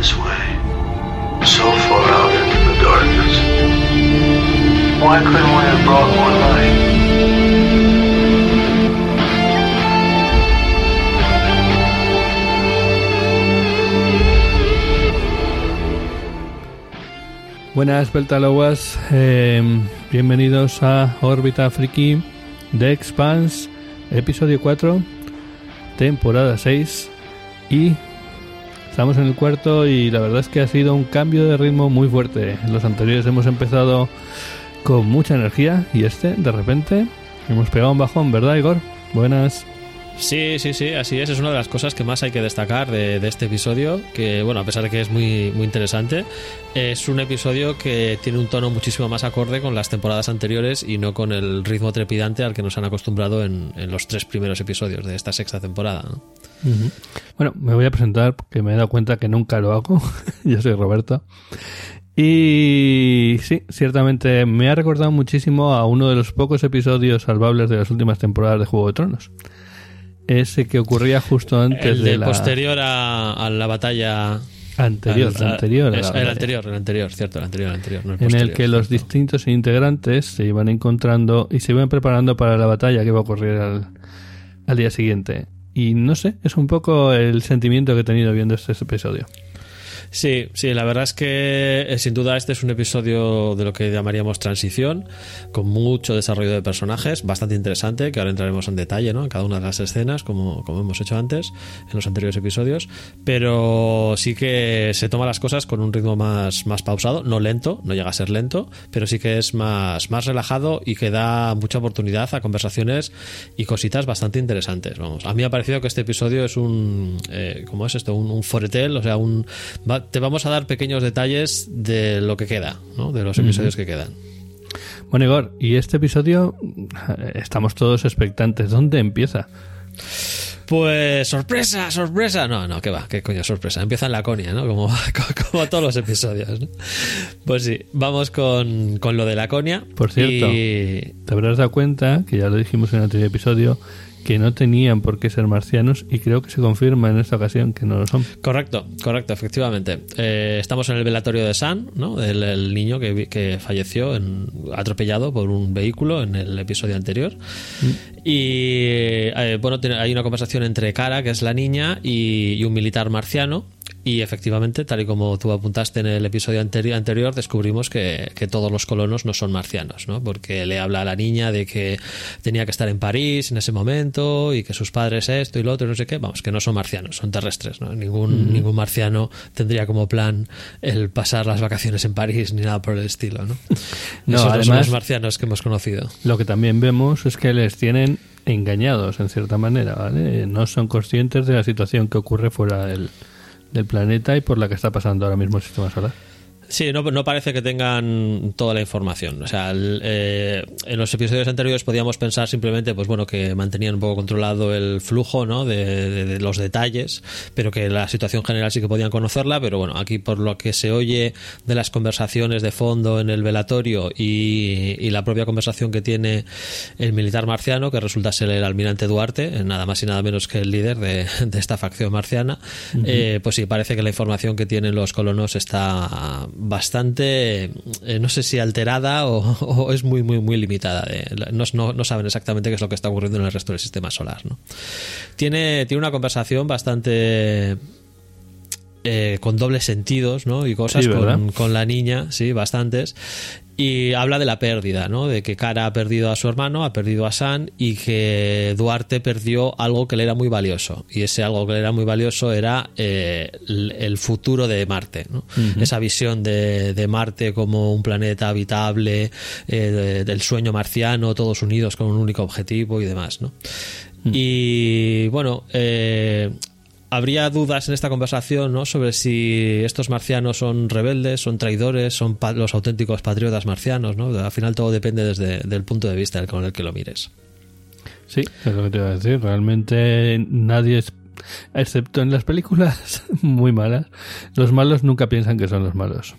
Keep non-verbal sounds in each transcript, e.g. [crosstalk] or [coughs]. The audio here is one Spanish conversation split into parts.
this way, so far out into the darkness. Why couldn't we have brought more light? Buenas Beltaloguas, eh, bienvenidos a Órbita Friki de Expanse, episodio 4, temporada 6 y estamos en el cuarto y la verdad es que ha sido un cambio de ritmo muy fuerte. Los anteriores hemos empezado con mucha energía y este de repente hemos pegado un bajón, ¿verdad Igor? Buenas. Sí, sí, sí, así es. Es una de las cosas que más hay que destacar de, este episodio. Que, bueno, a pesar de que es muy, muy interesante, es un episodio que tiene un tono muchísimo más acorde con las temporadas anteriores y no con el ritmo trepidante al que nos han acostumbrado en, los tres primeros episodios de esta sexta temporada. Bueno, me voy a presentar porque me he dado cuenta que nunca lo hago. [laughs] Yo soy Roberto. Y sí, ciertamente me ha recordado muchísimo a uno de los pocos episodios salvables de las últimas temporadas de Juego de Tronos. Ese que ocurría justo antes el de, de la... posterior a, a, la batalla anterior, al, anterior, es, el anterior, el anterior, cierto, el anterior, el anterior, no el en el que los cierto. distintos integrantes se iban encontrando y se iban preparando para la batalla que iba a ocurrir al, al día siguiente. Y no sé, es un poco el sentimiento que he tenido viendo este episodio. Sí, sí, la verdad es que eh, sin duda este es un episodio de lo que llamaríamos transición, con mucho desarrollo de personajes, bastante interesante, que ahora entraremos en detalle ¿no? en cada una de las escenas, como, como hemos hecho antes en los anteriores episodios, pero sí que se toma las cosas con un ritmo más, más pausado, no lento, no llega a ser lento, pero sí que es más, más relajado y que da mucha oportunidad a conversaciones y cositas bastante interesantes. Vamos, a mí me ha parecido que este episodio es un, eh, ¿cómo es esto? Un, un foretel, o sea, un te vamos a dar pequeños detalles de lo que queda, ¿no? de los episodios uh -huh. que quedan. Bueno, Igor, y este episodio [laughs] estamos todos expectantes. ¿Dónde empieza? Pues sorpresa, sorpresa. No, no, qué va, qué coño sorpresa. Empieza en Laconia, ¿no? Como, [laughs] como todos los episodios, ¿no? Pues sí, vamos con, con lo de Laconia. Por cierto, y... te habrás dado cuenta, que ya lo dijimos en el anterior episodio, que no tenían por qué ser marcianos y creo que se confirma en esta ocasión que no lo son. Correcto, correcto, efectivamente. Eh, estamos en el velatorio de San, ¿no? El, el niño que, que falleció en, atropellado por un vehículo en el episodio anterior. Mm. Y eh, bueno, hay una conversación entre Cara, que es la niña, y, y un militar marciano. Y efectivamente, tal y como tú apuntaste en el episodio anteri anterior, descubrimos que, que, todos los colonos no son marcianos, ¿no? Porque le habla a la niña de que tenía que estar en París en ese momento y que sus padres esto y lo otro, y no sé qué. Vamos, que no son marcianos, son terrestres, ¿no? Ningún, mm ningún marciano tendría como plan el pasar las vacaciones en París ni nada por el estilo, ¿no? [laughs] no Esos además, no son los marcianos que hemos conocido. Lo que también vemos es que les tienen engañados en cierta manera, ¿vale? No son conscientes de la situación que ocurre fuera del del planeta y por la que está pasando ahora mismo el sistema solar. Sí, no, no, parece que tengan toda la información. O sea, el, eh, en los episodios anteriores podíamos pensar simplemente, pues bueno, que mantenían un poco controlado el flujo, ¿no? De, de, de, los detalles, pero que la situación general sí que podían conocerla. Pero bueno, aquí por lo que se oye de las conversaciones de fondo en el velatorio y, y la propia conversación que tiene el militar marciano, que resulta ser el almirante Duarte, nada más y nada menos que el líder de, de esta facción marciana, uh -huh. eh, pues sí, parece que la información que tienen los colonos está bastante, eh, no sé si alterada o, [laughs] o, es muy, muy, muy limitada. De, no, no, no, saben exactamente qué es lo que está ocurriendo en el resto del sistema solar. ¿no? Tiene, tiene una conversación bastante... Eh, con dobles sentidos ¿no? y cosas sí, con, con, la niña, sí, bastantes. Y habla de la pérdida, ¿no? De que Cara ha perdido a su hermano, ha perdido a San y que Duarte perdió algo que le era muy valioso. Y ese algo que le era muy valioso era eh, el, el, futuro de Marte, ¿no? Uh -huh. Esa visión de, de, Marte como un planeta habitable, eh, de, del sueño marciano, todos unidos con un único objetivo y demás, ¿no? Y bueno, eh, habría dudas en esta conversación ¿no? sobre si estos marcianos son rebeldes, son traidores, son los auténticos patriotas marcianos. ¿no? Al final todo depende desde el punto de vista con el que lo mires. Sí, es lo que te iba a decir. Realmente nadie es excepto en las películas [laughs] muy malas, los malos nunca piensan que son los malos.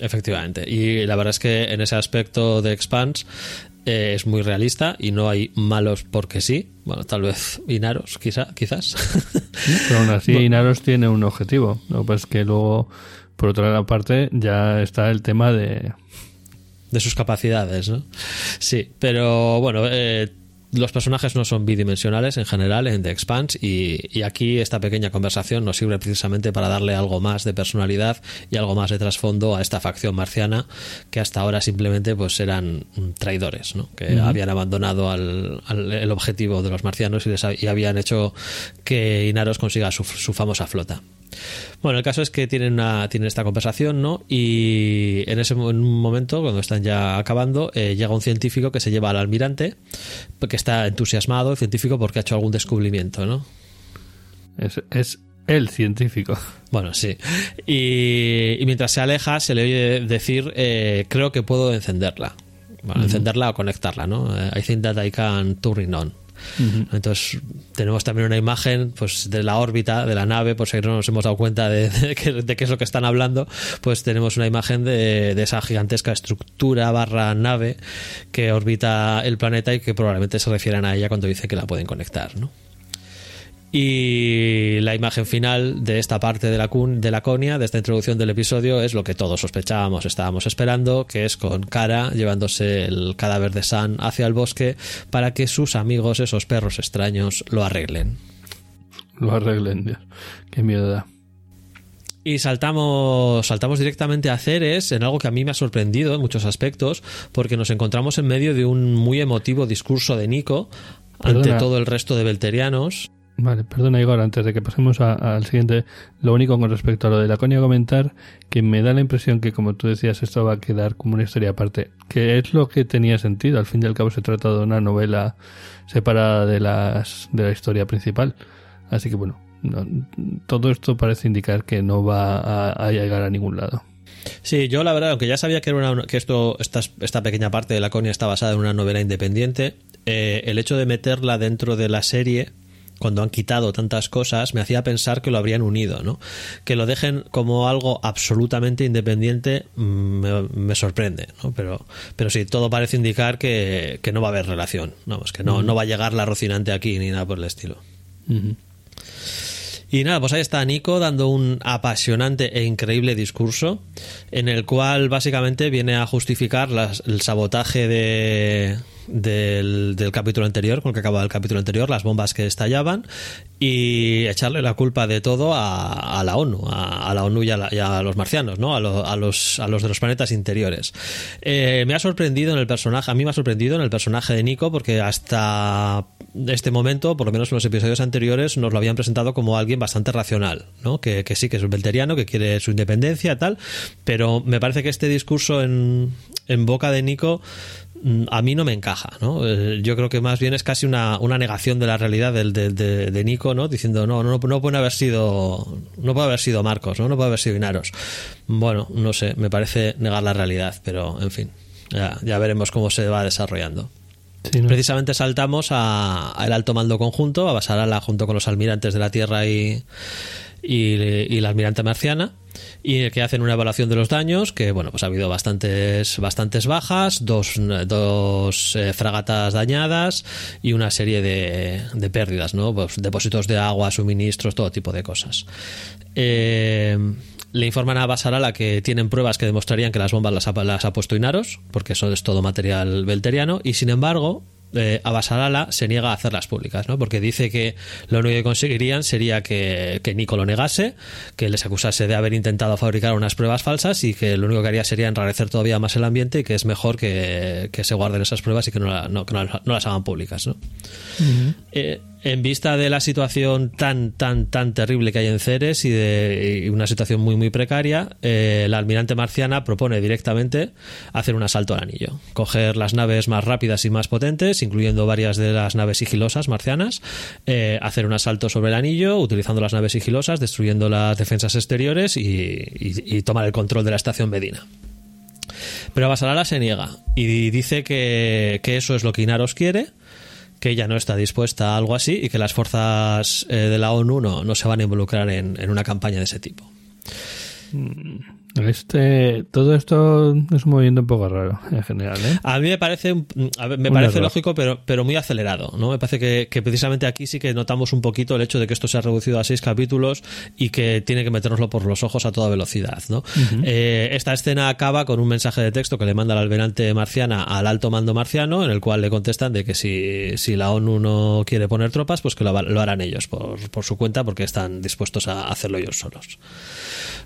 Efectivamente. Y la verdad es que en ese aspecto de Expanse eh, es muy realista y no hay malos porque sí. Bueno, tal vez Inaros, quizá, quizás. Pero aún así, [laughs] Inaros tiene un objetivo. Lo que pasa es que luego, por otra parte, ya está el tema de. De sus capacidades, ¿no? Sí, pero bueno, eh, los personajes no son bidimensionales en general en The Expanse y, aquí esta pequeña conversación nos sirve precisamente para darle algo más de personalidad y algo más de trasfondo a esta facción marciana que hasta ahora simplemente pues eran traidores, ¿no? que habían abandonado al, el objetivo de los marcianos y, les, y habían hecho que Inaros consiga su, su famosa flota. Bueno, el caso es que tienen, una, tienen esta conversación, ¿no? Y en ese momento, cuando están ya acabando, eh, llega un científico que se lleva al almirante, que está entusiasmado, el científico, porque ha hecho algún descubrimiento, ¿no? Es, es el científico. Bueno, sí. Y, mientras se aleja, se le oye decir, eh, creo que puedo encenderla. Bueno, encenderla o conectarla, ¿no? Eh, I think that I can turn on. Entonces tenemos también una imagen pues de la órbita de la nave, por si no nos hemos dado cuenta [laughs] de, qué es lo que están hablando, pues tenemos una imagen de, de, esa gigantesca estructura barra nave que orbita el planeta y que probablemente se refieran a ella cuando dice que la pueden conectar, ¿no? Y la imagen final de esta parte de la, de la conia, de esta introducción del episodio, es lo que todos sospechábamos, estábamos esperando, que es con Cara llevándose el cadáver de San hacia el bosque para que sus amigos, esos perros extraños, lo arreglen. Lo arreglen, Dios. Qué miedo da. Y saltamos, saltamos directamente a Ceres en algo que a mí me ha sorprendido en muchos aspectos, porque nos encontramos en medio de un muy emotivo discurso de Nico ante todo el resto de belterianos. Vale, perdona Igor, antes de que pasemos al siguiente, lo único con respecto a lo de la coña comentar, que me da la impresión que como tú decías esto va a quedar como una historia aparte, que es lo que tenía sentido, al fin y al cabo se trata de una novela separada de, las, de la historia principal, así que bueno, todo esto parece indicar que no va a, llegar a ningún lado. Sí, yo la verdad, aunque ya sabía que, era una, que esto, esta, esta pequeña parte de la coña está basada en una novela independiente, eh, el hecho de meterla dentro de la serie cuando han quitado tantas cosas, me hacía pensar que lo habrían unido, ¿no? Que lo dejen como algo absolutamente independiente mm, me, sorprende, ¿no? Pero, pero sí, todo parece indicar que, no va a haber relación, vamos, que no, no va a llegar la rocinante aquí ni nada por el estilo. Y nada, pues ahí está Nico dando un apasionante e increíble discurso en el cual básicamente viene a justificar el sabotaje de, del, capítulo anterior, con el que acababa el capítulo anterior, las bombas que estallaban, y echarle la culpa de todo a, la ONU, a, la ONU y a, los marcianos, ¿no? A, los, a los de los planetas interiores. Eh, me ha sorprendido en el personaje, a mí me ha sorprendido en el personaje de Nico, porque hasta este momento, por lo menos en los episodios anteriores, nos lo habían presentado como alguien bastante racional, ¿no? Que, que sí, que es un belteriano, que quiere su independencia, tal, pero me parece que este discurso en, en boca de Nico a mí no me encaja, ¿no? Eh, yo creo que más bien es casi una, una negación de la realidad del, de, de, Nico, ¿no? Diciendo, no, no, no puede haber sido, no puede haber sido Marcos, ¿no? No puede haber sido Inaros. Bueno, no sé, me parece negar la realidad, pero en fin, ya, ya veremos cómo se va desarrollando. Precisamente saltamos al alto mando conjunto, a Basarala junto con los almirantes de la Tierra y, y, la almirante marciana y que hacen una evaluación de los daños que bueno pues ha habido bastantes bastantes bajas dos, dos eh, fragatas dañadas y una serie de, de pérdidas no pues depósitos de agua suministros todo tipo de cosas. Eh, le informan a Basarala que tienen pruebas que demostrarían que las bombas las ha, las ha puesto Inaros porque eso es todo material belteriano y sin embargo eh, se niega a hacerlas públicas, ¿no? Porque dice que lo único que conseguirían sería que, que Nico lo negase, que les acusase de haber intentado fabricar unas pruebas falsas y que lo único que haría sería enrarecer todavía más el ambiente y que es mejor que, se guarden esas pruebas y que no, no, las hagan públicas, ¿no? En vista de la situación tan, tan, tan terrible que hay en Ceres y de una situación muy, muy precaria, eh, la almirante marciana propone directamente hacer un asalto al anillo. Coger las naves más rápidas y más potentes, incluyendo varias de las naves sigilosas marcianas, eh, hacer un asalto sobre el anillo, utilizando las naves sigilosas, destruyendo las defensas exteriores y, tomar el control de la estación Medina. Pero Basarala se niega y dice que, que eso es lo que Inaros quiere que ella no está dispuesta a algo así y que las fuerzas eh, de la ONU no, no, se van a involucrar en, una campaña de ese tipo. Mm, Este, todo esto es un movimiento un poco raro en general. ¿eh? A mí me parece, a ver, me Un parece error. lógico, pero, pero muy acelerado. ¿no? Me parece que, que precisamente aquí sí que notamos un poquito el hecho de que esto se ha reducido a seis capítulos y que tiene que metérnoslo por los ojos a toda velocidad. ¿no? Eh, esta escena acaba con un mensaje de texto que le manda la almirante marciana al alto mando marciano, en el cual le contestan de que si, si la ONU no quiere poner tropas, pues que lo, lo harán ellos por, por su cuenta porque están dispuestos a hacerlo ellos solos.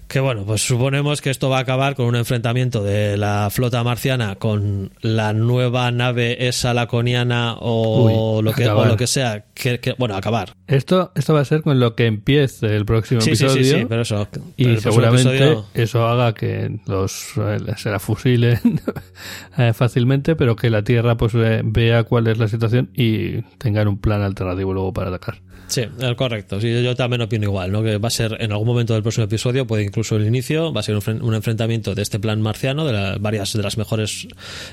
Que bueno, pues suponemos que esto va a acabar con un enfrentamiento de la flota marciana con la nueva nave esa laconiana o, Uy, lo, que, o acabar. lo que sea. Que, que- bueno, acabar. Esto, esto va a ser con lo que empiece el próximo Sí, episodio. sí, sí, pero eso. Y seguramente episodio- eso haga que los eh, se la fusilen [laughs] eh, fácilmente, pero que la Tierra pues vea cuál es la situación y tengan un plan alternativo luego para atacar. Sí, eh, correcto. Sí, yo también opino igual, ¿no? Que va a ser en algún momento del próximo episodio, puede incluso el inicio, va a ser un, un enfrentamiento de este plan marciano, de la- varias de las mejores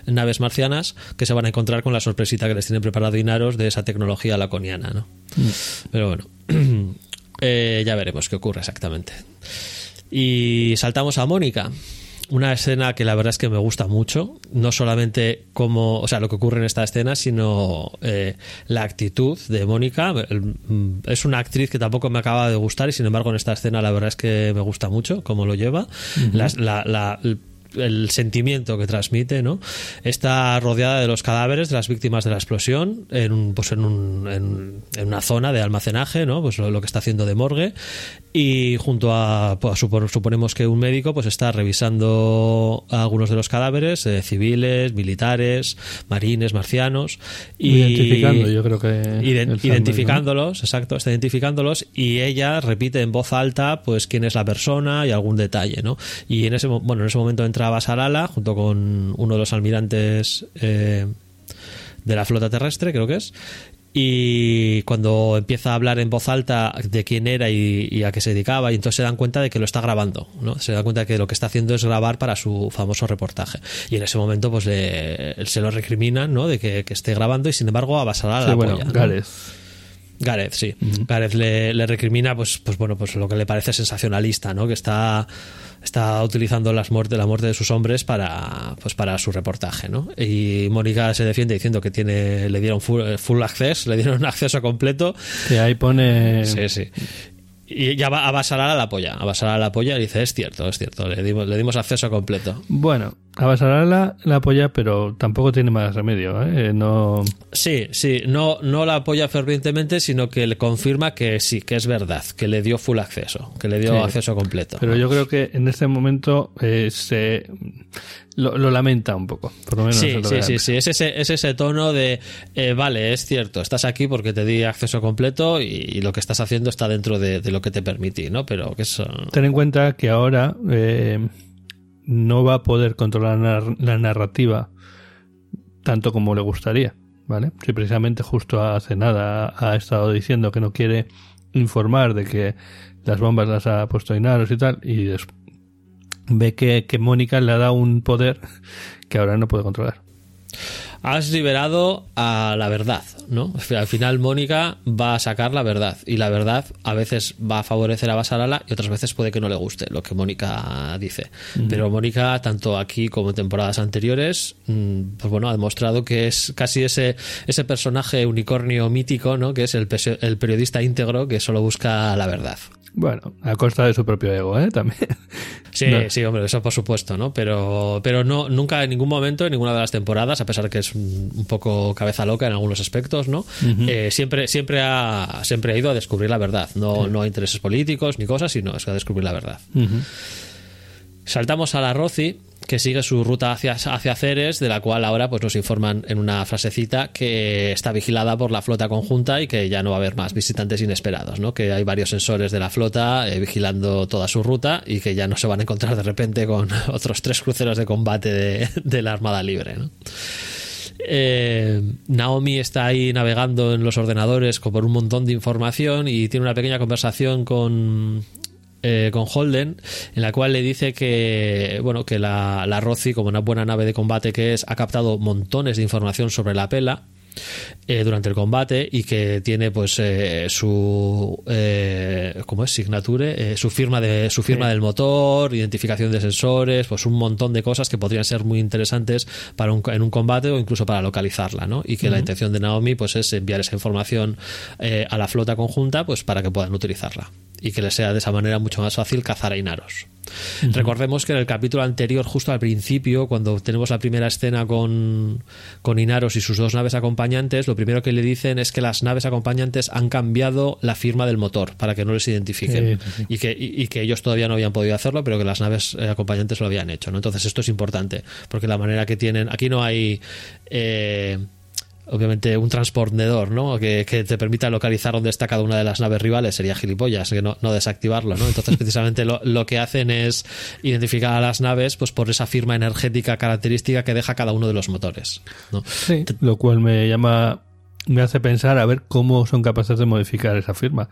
naves marcianas, que se van a encontrar con la sorpresita que les tiene preparado Inaros de esa tecnología laconiana, ¿no? Pero bueno, [clears throat] eh, ya veremos qué ocurre exactamente. Y saltamos a Mónica. Una escena que la verdad es que me gusta mucho, no solamente como, o sea, lo que ocurre en esta escena, sino eh, la actitud de Mónica. Mm, Es una actriz que tampoco me acaba de gustar y sin embargo en esta escena la verdad es que me gusta mucho cómo lo lleva. La- el sentimiento que transmite, ¿no? Está rodeada de los cadáveres de las víctimas de la explosión en, un- pues en, un- en- en una zona de almacenaje, ¿no? Pues lo, lo que está haciendo de morgue y junto a, pues, supon- suponemos que un médico pues está revisando algunos de los cadáveres eh, civiles, militares, marines, marcianos y Identificando, yo creo que. Identificándolos, exacto, está identificándolos y ella repite en voz alta pues quién es la persona y algún detalle, ¿no? Y en ese bueno, en ese momento entra Basarala junto con uno de los almirantes eh, de la flota terrestre, creo que es. Y cuando empieza a hablar en voz alta de quién era y, y a qué se dedicaba, y entonces se dan cuenta de que lo está grabando, ¿no? Se dan cuenta de que lo que está haciendo es grabar para su famoso reportaje. Y en ese momento, pues le- se lo recriminan, ¿no? De que, que esté grabando, y sin embargo, a Basarala Sí, la bueno, apoya, ¿no? Gareth. Gareth, sí. Gareth le, le recrimina, pues, pues bueno, pues lo que le parece sensacionalista, ¿no? Que está, está utilizando las muertes, la muerte de sus hombres para, pues para su reportaje, ¿no? Y Mónica se defiende diciendo que tiene, le dieron full, full access, le dieron [laughs] acceso completo. Que ahí pone. Sí, sí. Y ya va a Basarala la apoya, a Basarala la apoya y dice, es cierto, es cierto, le dimos, le dimos acceso completo. Bueno, a Basarala la apoya, pero tampoco tiene más remedio. ¿eh? No. Sí, sí, no, no la apoya fervientemente, sino que le confirma que sí, que es verdad, que le dio full acceso, que le dio Sí. acceso completo. Pero yo creo que en este momento eh, se lo, lo lamenta un poco. Por lo menos Sí, lo sí, sí, sí, es ese, es ese tono de, eh, vale, es cierto, estás aquí porque te di acceso completo y, y lo que estás haciendo está dentro de, de lo que te permití, ¿no? Pero que eso... Ten en cuenta que ahora eh, no va a poder controlar la nar- la narrativa tanto como le gustaría, ¿vale? Si precisamente justo hace nada ha estado diciendo que no quiere informar de que las bombas las ha puesto Inaros y tal, y ve que, que Mónica le ha dado un poder que ahora no puede controlar. Has liberado a la verdad, ¿no? Al final Mónica va a sacar la verdad y la verdad a veces va a favorecer a Basarala y otras veces puede que no le guste lo que Mónica dice. Pero Mónica, tanto aquí como en temporadas anteriores, mm, pues bueno, ha demostrado que es casi ese, ese personaje unicornio mítico, ¿no? Que es el, el periodista íntegro que solo busca la verdad. Bueno, a costa de su propio ego, ¿eh? También. Sí, No. sí, hombre, eso por supuesto, ¿no? Pero, pero no, nunca en ningún momento, en ninguna de las temporadas, a pesar que es un, un poco cabeza loca en algunos aspectos, ¿no? Eh, siempre, siempre ha, siempre ha ido a descubrir la verdad. No, no a intereses políticos ni cosas, sino es a descubrir la verdad. Saltamos a la Roci, que sigue su ruta hacia, hacia Ceres, de la cual ahora pues, nos informan en una frasecita que está vigilada por la flota conjunta y que ya no va a haber más visitantes inesperados, ¿no? que hay varios sensores de la flota eh, vigilando toda su ruta y que ya no se van a encontrar de repente con [laughs] otros tres cruceros de combate de, de la Armada Libre. Eh, Naomi está ahí navegando en los ordenadores con por un montón de información y tiene una pequeña conversación con eh, con Holden en la cual le dice que bueno que la, la como una buena nave de combate que es ha captado montones de información sobre la pela eh, durante el combate y que tiene pues eh, su eh, ¿cómo es? signature, eh, su firma de su firma del motor, identificación de sensores, pues un montón de cosas que podrían ser muy interesantes para un, en un combate o incluso para localizarla, ¿no? Y que la intención de Naomi pues es enviar esa información eh, a la flota conjunta pues para que puedan utilizarla y que les sea de esa manera mucho más fácil cazar a Inaros. Recordemos que en el capítulo anterior, justo al principio, cuando tenemos la primera escena con, con Inaros y sus dos naves acompañantes, lo primero que le dicen es que las naves acompañantes han cambiado la firma del motor para que no les identifiquen Sí, sí, sí. Y, que, y, y que ellos todavía no habían podido hacerlo, pero que las naves eh, acompañantes lo habían hecho. ¿no? Entonces esto es importante, porque la manera que tienen, aquí no hay... eh, obviamente un transpondedor ¿no? Que, que te permita localizar dónde está cada una de las naves rivales sería gilipollas que no, no desactivarlo ¿no? entonces [laughs] precisamente lo, lo que hacen es identificar a las naves pues por esa firma energética característica que deja cada uno de los motores ¿no? Sí, lo cual me llama, me hace pensar a ver cómo son capaces de modificar esa firma.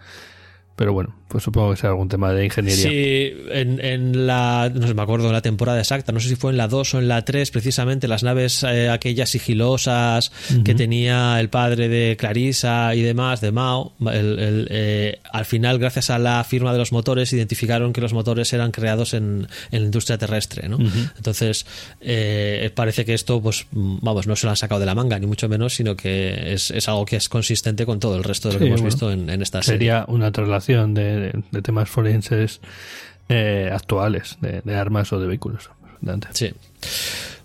Pero bueno, pues supongo que será algún tema de ingeniería. Sí, en, en la. No sé, me acuerdo de la temporada exacta. No sé si fue en la 2 o en la 3, precisamente, las naves eh, aquellas sigilosas que tenía el padre de Clarisa y demás, de Mao. el- el, eh, al final, gracias a la firma de los motores, identificaron que los motores eran creados en, en la industria terrestre. ¿no? Entonces, eh, parece que esto, pues, vamos, no se lo han sacado de la manga, ni mucho menos, sino que es, es algo que es consistente con todo el resto de lo Sí, que hemos bueno, visto en, en esta serie. Sería una traslación de, de temas forenses eh, actuales, de, armas o de vehículos. Sí.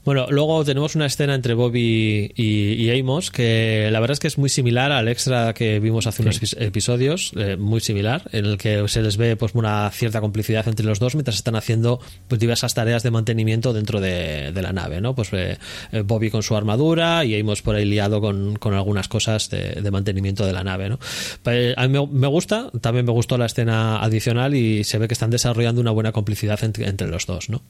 Bueno, luego tenemos una escena entre Bobby y, y Amos que la verdad es que es muy similar al extra que vimos hace unos epi- episodios, eh, muy similar, en el que se les ve pues una cierta complicidad entre los dos mientras están haciendo pues, diversas tareas de mantenimiento dentro de, de la nave, ¿no? Pues eh, eh, Bobby con su armadura y Amos por ahí liado con, con algunas cosas de, de mantenimiento de la nave, ¿no? Eh, A mí me, me gusta, también me gustó la escena adicional y se ve que están desarrollando una buena complicidad entre, entre los dos, ¿no?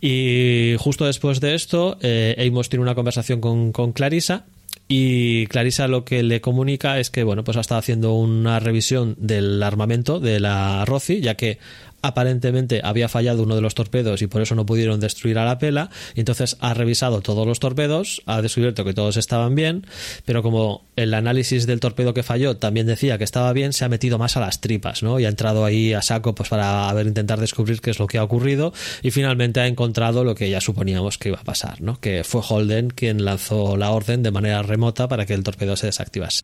Y justo después de esto, eh, Amos tiene una conversación con, Clarisa. Y Clarisa lo que le comunica es que, bueno, pues ha estado haciendo una revisión del armamento de la Roci, ya que aparentemente había fallado uno de los torpedos y por eso no pudieron destruir a la pela. Y entonces ha revisado todos los torpedos, ha descubierto que todos estaban bien, pero como el análisis del torpedo que falló también decía que estaba bien, se ha metido más a las tripas, ¿no? Y ha entrado ahí a saco pues para ver, intentar descubrir qué es lo que ha ocurrido y finalmente ha encontrado lo que ya suponíamos que iba a pasar, ¿no? Que fue Holden quien lanzó la orden de manera remota para que el torpedo se desactivase.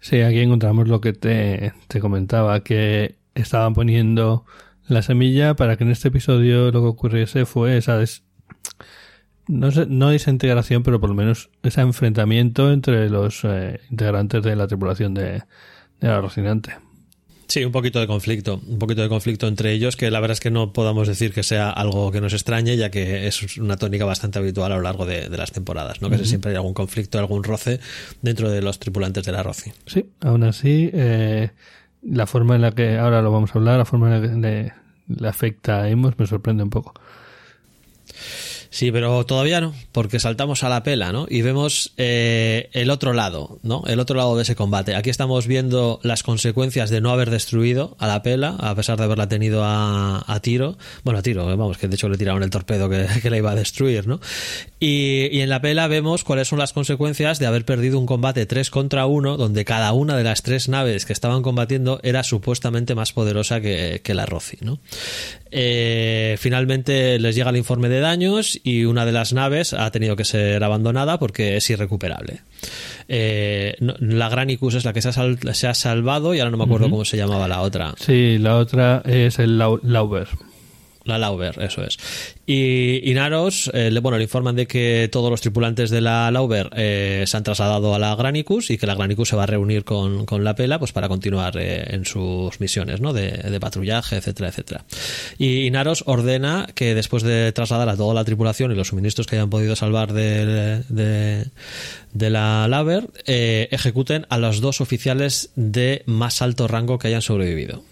Sí, aquí encontramos lo que te, te comentaba, que estaban poniendo la semilla para que en este episodio lo que ocurriese fue esa des- no sé, no desintegración, pero por lo menos ese enfrentamiento entre los eh, integrantes de la tripulación de, de la Rocinante. Sí, un poquito de conflicto, un poquito de conflicto entre ellos, que la verdad es que no podamos decir que sea algo que nos extrañe, ya que es una tónica bastante habitual a lo largo de, de las temporadas, ¿no? Que siempre hay algún conflicto, algún roce dentro de los tripulantes de la Roci. Sí, aún así, eh, la forma en la que, ahora lo vamos a hablar, la forma en la que le, le afecta a Emos me sorprende un poco. Sí, pero todavía no, porque saltamos a la pela, ¿no? Y vemos eh, el otro lado, ¿no? El otro lado de ese combate. Aquí estamos viendo las consecuencias de no haber destruido a la pela, a pesar de haberla tenido a, a tiro. Bueno, a tiro, vamos, que de hecho le tiraron el torpedo que, que la iba a destruir, ¿no? Y, y en la pela vemos cuáles son las consecuencias de haber perdido un combate 3 contra 1, donde cada una de las tres naves que estaban combatiendo era supuestamente más poderosa que, que la Roci, ¿no? Eh, finalmente les llega el informe de daños y una de las naves ha tenido que ser abandonada porque es irrecuperable. Eh, no- la Granicus es la que se ha, sal- se ha salvado y ahora no me acuerdo cómo se llamaba la otra. Sí, la otra es el Lau- Lauber. La Lauber, eso es. Y, y Naros, eh, le- bueno, le informan de que todos los tripulantes de la Lauber eh, se han trasladado a la Granicus y que la Granicus se va a reunir con, con la Pela pues para continuar eh, en sus misiones ¿no? de, patrullaje, etcétera, etcétera. Y, y Naros ordena que después de trasladar a toda la tripulación y los suministros que hayan podido salvar de, de, de la Lauber, eh, ejecuten a los dos oficiales de más alto rango que hayan sobrevivido.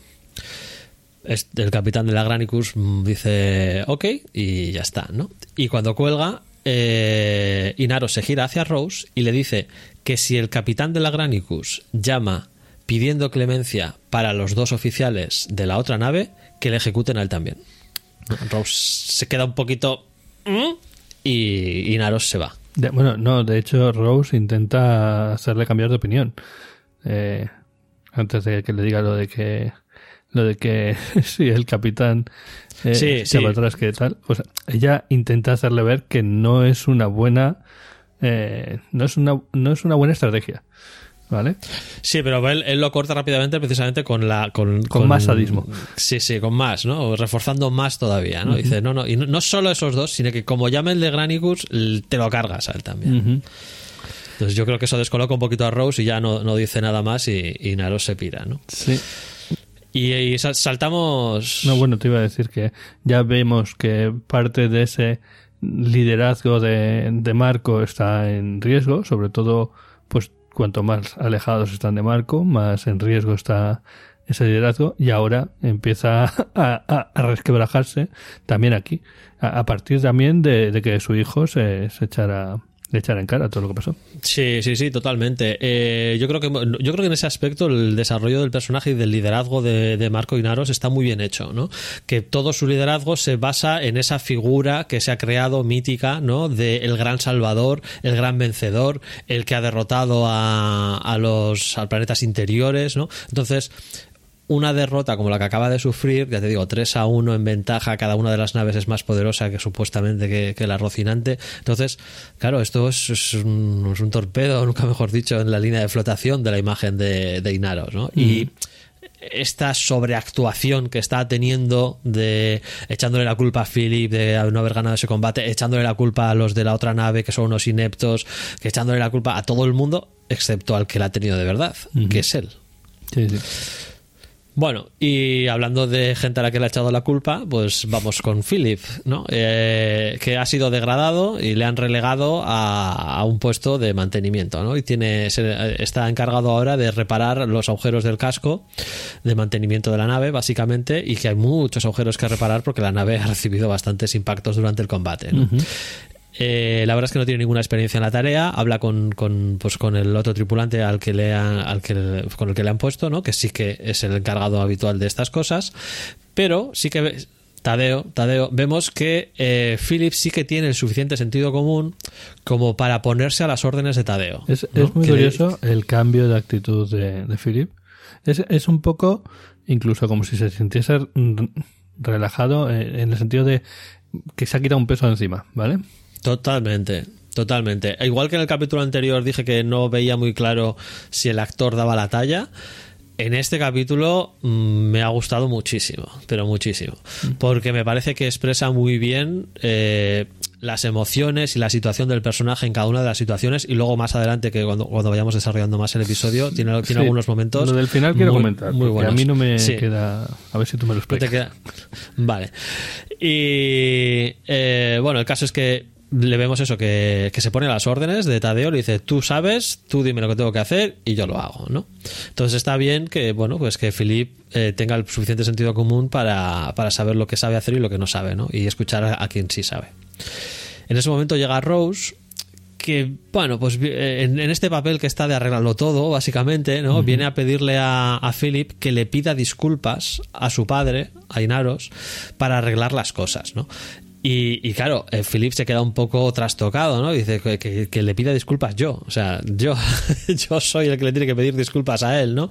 El capitán de la Granicus mm, dice ok y ya está, ¿no? Y cuando cuelga, eh, Inaro se gira hacia Rose y le dice que si el capitán de la Granicus llama pidiendo clemencia para los dos oficiales de la otra nave, que le ejecuten a él también. Rose se queda un poquito... Y Inaros se va. Bueno, no, de hecho Rose intenta hacerle cambiar de opinión. Eh, antes de que le diga lo de que lo de que [laughs] sí, el capitán eh, Sí, se sí. va atrás que tal. O sea, ella intenta hacerle ver que no es una buena eh, no es una no es una buena estrategia. ¿Vale? Sí, pero él, él lo corta rápidamente precisamente con la con, Con más sadismo. Sí, sí, con más, ¿no? Reforzando más todavía, ¿no? Dice, no, no, y no, no solo esos dos, sino que como llame el de Granicus, te lo cargas a él también. Entonces yo creo que eso descoloca un poquito a Rose y ya no, no dice nada más y, y Naros se pira, ¿no? Sí. Y, y sal- saltamos... No, bueno, te iba a decir que ya vemos que parte de ese liderazgo de, de Marco está en riesgo, sobre todo, pues cuanto más alejados están de Marco, más en riesgo está ese liderazgo. Y ahora empieza [laughs] a, a- a resquebrajarse también aquí, a, a partir también de, de que su hijo se, se echara, le echara en cara todo lo que pasó. Sí, sí, sí, totalmente. Eh, yo creo que yo creo que en ese aspecto el desarrollo del personaje y del liderazgo de, de Marco Inaros está muy bien hecho, ¿no? Que todo su liderazgo se basa en esa figura que se ha creado mítica, ¿no? De el gran salvador, el gran vencedor, el que ha derrotado a, a los a planetas interiores, ¿no? Entonces una derrota como la que acaba de sufrir, ya te digo, 3 a 1 en ventaja, cada una de las naves es más poderosa que supuestamente que, que la rocinante. Entonces, claro, esto es, es un, es un torpedo, [laughs] nunca mejor dicho, en la línea de flotación de la imagen de, de Inaros, ¿no? Y esta sobreactuación que está teniendo de echándole la culpa a Philip de no haber ganado ese combate, echándole la culpa a los de la otra nave que son unos ineptos, que echándole la culpa a todo el mundo, excepto al que la ha tenido de verdad, que es él. Sí, sí. Bueno, y hablando de gente a la que le ha echado la culpa, pues vamos con Philip, ¿no? Eh, que ha sido degradado y le han relegado a, un puesto de mantenimiento, ¿no? Y tiene, se- está encargado ahora de reparar los agujeros del casco de mantenimiento de la nave, básicamente, y que hay muchos agujeros que reparar porque la nave ha recibido bastantes impactos durante el combate, ¿no? Eh, la verdad es que no tiene ninguna experiencia en la tarea. Habla con, con, pues, con el otro tripulante al que le han- al que, con el que le han puesto, ¿no? que sí que es el encargado habitual de estas cosas. Pero sí que Tadeo, Tadeo, vemos que eh, Philip sí que tiene el suficiente sentido común como para ponerse a las órdenes de Tadeo. Es, ¿no? es muy Que le- curioso el cambio de actitud de, de Philip. Es, es un poco, incluso como si se sintiese relajado eh, en el sentido de que se ha quitado un peso de encima, ¿vale? Totalmente, totalmente. Igual que en el capítulo anterior dije que no veía muy claro si el actor daba la talla. En este capítulo mm, me ha gustado muchísimo, pero muchísimo. Porque me parece que expresa muy bien eh, las emociones y la situación del personaje en cada una de las situaciones. Y luego más adelante, que cuando, cuando vayamos desarrollando más el episodio, tiene, tiene Sí, algunos momentos. Lo del final quiero muy- comentar, muy buenos. a mí no me Sí. queda... A ver si tú me lo No te explicas. queda- Vale. Y eh, bueno, el caso es que le vemos eso, que, que se pone las órdenes de Tadeo, le dice, tú sabes, tú dime lo que tengo que hacer y yo lo hago, ¿no? Entonces está bien que, bueno, pues que Philip eh, tenga el suficiente sentido común para, para saber lo que sabe hacer y lo que no sabe, ¿no? Y escuchar a, a quien sí sabe. En ese momento llega Rose, que, bueno, pues eh, en, en este papel que está de arreglarlo todo, básicamente, ¿no? Viene a pedirle a, a Philip que le pida disculpas a su padre, a Inaros, para arreglar las cosas, ¿no? Y, claro, eh, Philip se queda un poco trastocado, ¿no? Dice que, le pida disculpas yo. O sea, yo, [laughs] yo soy el que le tiene que pedir disculpas a él, ¿no?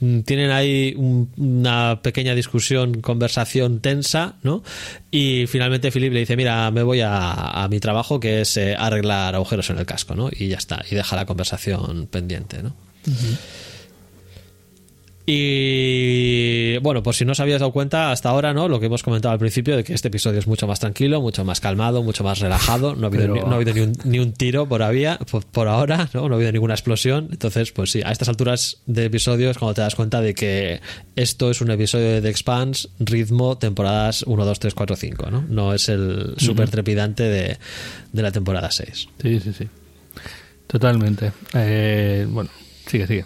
Mm, Tienen ahí un- una pequeña discusión, conversación tensa, ¿no? Y finalmente Philip le dice, mira, me voy a, a mi trabajo, que es eh, arreglar agujeros en el casco, ¿no? Y ya está, y deja la conversación pendiente, ¿no? Y bueno, por si no os habías dado cuenta hasta ahora, ¿no? Lo que hemos comentado al principio de que este episodio es mucho más tranquilo, mucho más calmado, mucho más relajado. No ha habido, Pero- ni, no ha habido ni, un, ni un tiro por, había, por, por ahora, ¿no? No ha habido ninguna explosión. Entonces, pues sí, a estas alturas de episodios cuando te das cuenta de que esto es un episodio de The Expanse, ritmo, temporadas 1, 2, 3, 4, 5, ¿no? No es el súper trepidante de, de la temporada 6. Sí, sí, sí. Totalmente. Eh, bueno, sigue, sigue.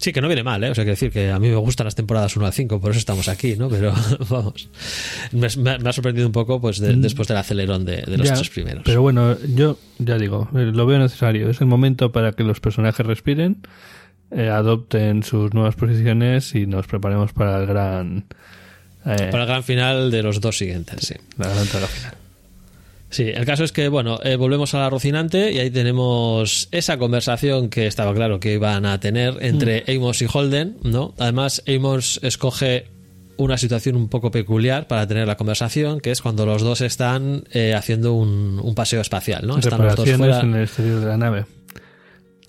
Sí, que no viene mal, ¿eh? O sea, que decir que a mí me gustan las temporadas 1 a 5, por eso estamos aquí, ¿no? Pero [laughs] vamos. Me, ha sorprendido un poco pues de- después del acelerón de, de los Ya, tres primeros. Pero bueno, yo ya digo, eh, lo veo necesario. Es el momento para que los personajes respiren, eh, adopten sus nuevas posiciones y nos preparemos para el gran... eh, Para el gran final de los dos siguientes, sí. la gran final. Sí, el caso es que, bueno, eh, volvemos a la Rocinante y ahí tenemos esa conversación que estaba claro que iban a tener entre Amos y Holden, ¿no? Además, Amos escoge una situación un poco peculiar para tener la conversación, que es cuando los dos están eh, haciendo un, un paseo espacial, ¿no? Están los dos fuera. en el exterior de la nave.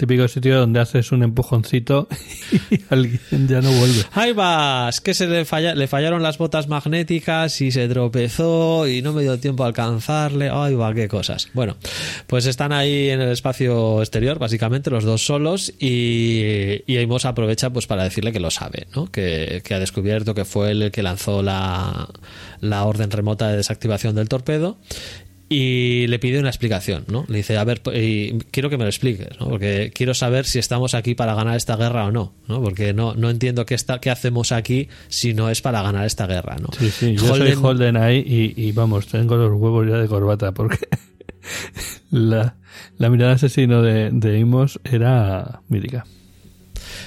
Típico sitio donde haces un empujoncito [laughs] y alguien ya no vuelve. Ahí vas, que se le, falla- le fallaron las botas magnéticas y se tropezó y no me dio tiempo a alcanzarle. Ay, va, qué cosas. Bueno, pues están ahí en el espacio exterior, básicamente, los dos solos y, y Amos aprovecha pues para decirle que lo sabe, ¿no? Que, que ha descubierto que fue el que lanzó la, la orden remota de desactivación del torpedo y le pide una explicación, ¿no? Le dice, a ver, y quiero que me lo expliques, ¿no? Porque quiero saber si estamos aquí para ganar esta guerra o no, ¿no? Porque no, no entiendo qué, está, qué hacemos aquí si no es para ganar esta guerra, ¿no? Sí, sí, yo soy Holden ahí y, y vamos, tengo los huevos ya de corbata porque [laughs] la, la mirada asesino de, de Amos era mítica.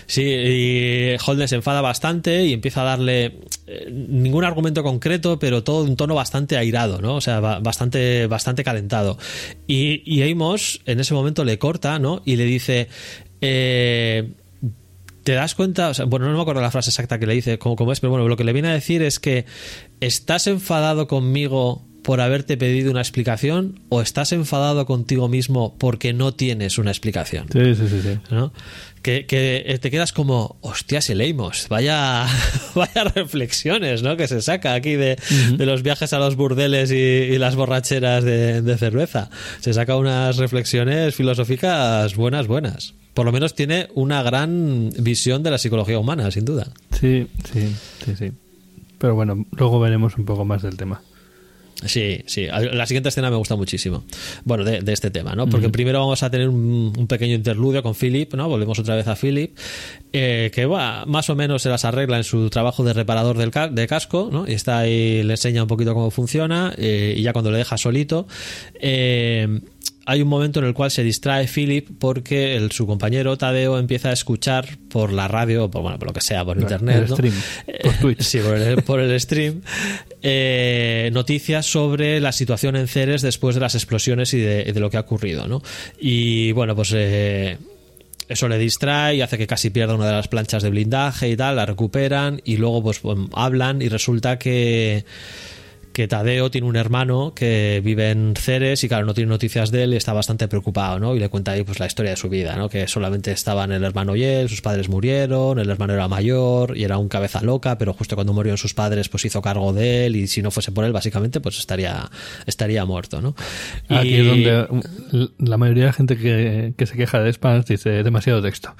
Sí, y Holden se enfada bastante y empieza a darle eh, ningún argumento concreto, pero todo un tono bastante airado, ¿no? O sea, ba- bastante, bastante calentado. Y, y Amos en ese momento le corta, ¿no? Y le dice. eh, ¿Te das cuenta? O sea, bueno, no me acuerdo la frase exacta que le dice, cómo, cómo es, pero bueno, lo que le viene a decir es que estás enfadado conmigo por haberte pedido una explicación o estás enfadado contigo mismo porque no tienes una explicación. Sí, sí, sí, sí. ¿no? Que, que te quedas como, hostias, el Amos, vaya, [laughs] vaya reflexiones, ¿no? Que se saca aquí de, de los viajes a los burdeles y, y las borracheras de, de cerveza. Se saca unas reflexiones filosóficas buenas, buenas. Por lo menos tiene una gran visión de la psicología humana, sin duda. Sí, sí, sí, sí. Pero bueno, luego veremos un poco más del tema. Sí, sí. La siguiente escena me gusta muchísimo. Bueno, de, de este tema, ¿no? Porque primero vamos a tener un, un pequeño interludio con Philip, ¿no? Volvemos otra vez a Philip, eh, que va, más o menos se las arregla en su trabajo de reparador del ca- de casco, ¿no? Y está ahí, le enseña un poquito cómo funciona, eh, y ya cuando le deja solito, eh, hay un momento en el cual se distrae Philip porque el, su compañero Tadeo empieza a escuchar por la radio, por, bueno, por lo que sea, por internet, el ¿no? stream, por Eh, Twitch. Sí, por el, por el stream. eh, noticias sobre la situación en Ceres después de las explosiones y de, de lo que ha ocurrido, ¿no? Y bueno, pues eh, eso le distrae y hace que casi pierda una de las planchas de blindaje y tal, la recuperan y luego pues bueno, hablan y resulta que que Tadeo tiene un hermano que vive en Ceres y claro, no tiene noticias de él y está bastante preocupado, ¿no? Y le cuenta ahí pues la historia de su vida, ¿no? Que solamente estaban el hermano y él, sus padres murieron, el hermano era mayor y era un cabeza loca, pero justo cuando murieron sus padres pues hizo cargo de él y si no fuese por él básicamente pues estaría estaría muerto, ¿no? Aquí Y- es donde la mayoría de la gente que, que se queja de spams dice demasiado texto.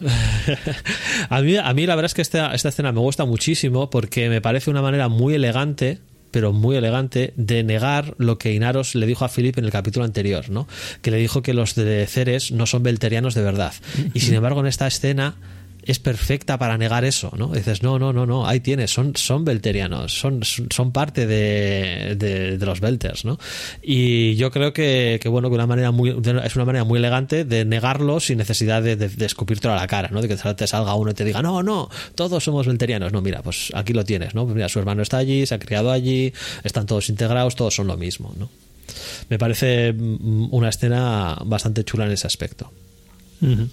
[laughs] a, mí, a mí la verdad es que esta, esta escena me gusta muchísimo porque me parece una manera muy elegante pero muy elegante de negar lo que Inaros le dijo a Philip en el capítulo anterior, ¿no? Que le dijo que los de Ceres no son belterianos de verdad. Y sin embargo, en esta escena es perfecta para negar eso, ¿no? Dices, no, no, no, no, ahí tienes, son, son belterianos, son, son parte de, de, los belters, ¿no? Y yo creo que, que, bueno, que una manera muy, es una manera muy elegante de negarlo sin necesidad de, de, escupírtelo a la cara, ¿no? De que te salga uno y te diga, no, no, todos somos belterianos. No, mira, pues aquí lo tienes, ¿no? Mira, su hermano está allí, se ha criado allí, están todos integrados, todos son lo mismo, ¿no? Me parece mm, una escena bastante chula en ese aspecto. Uh.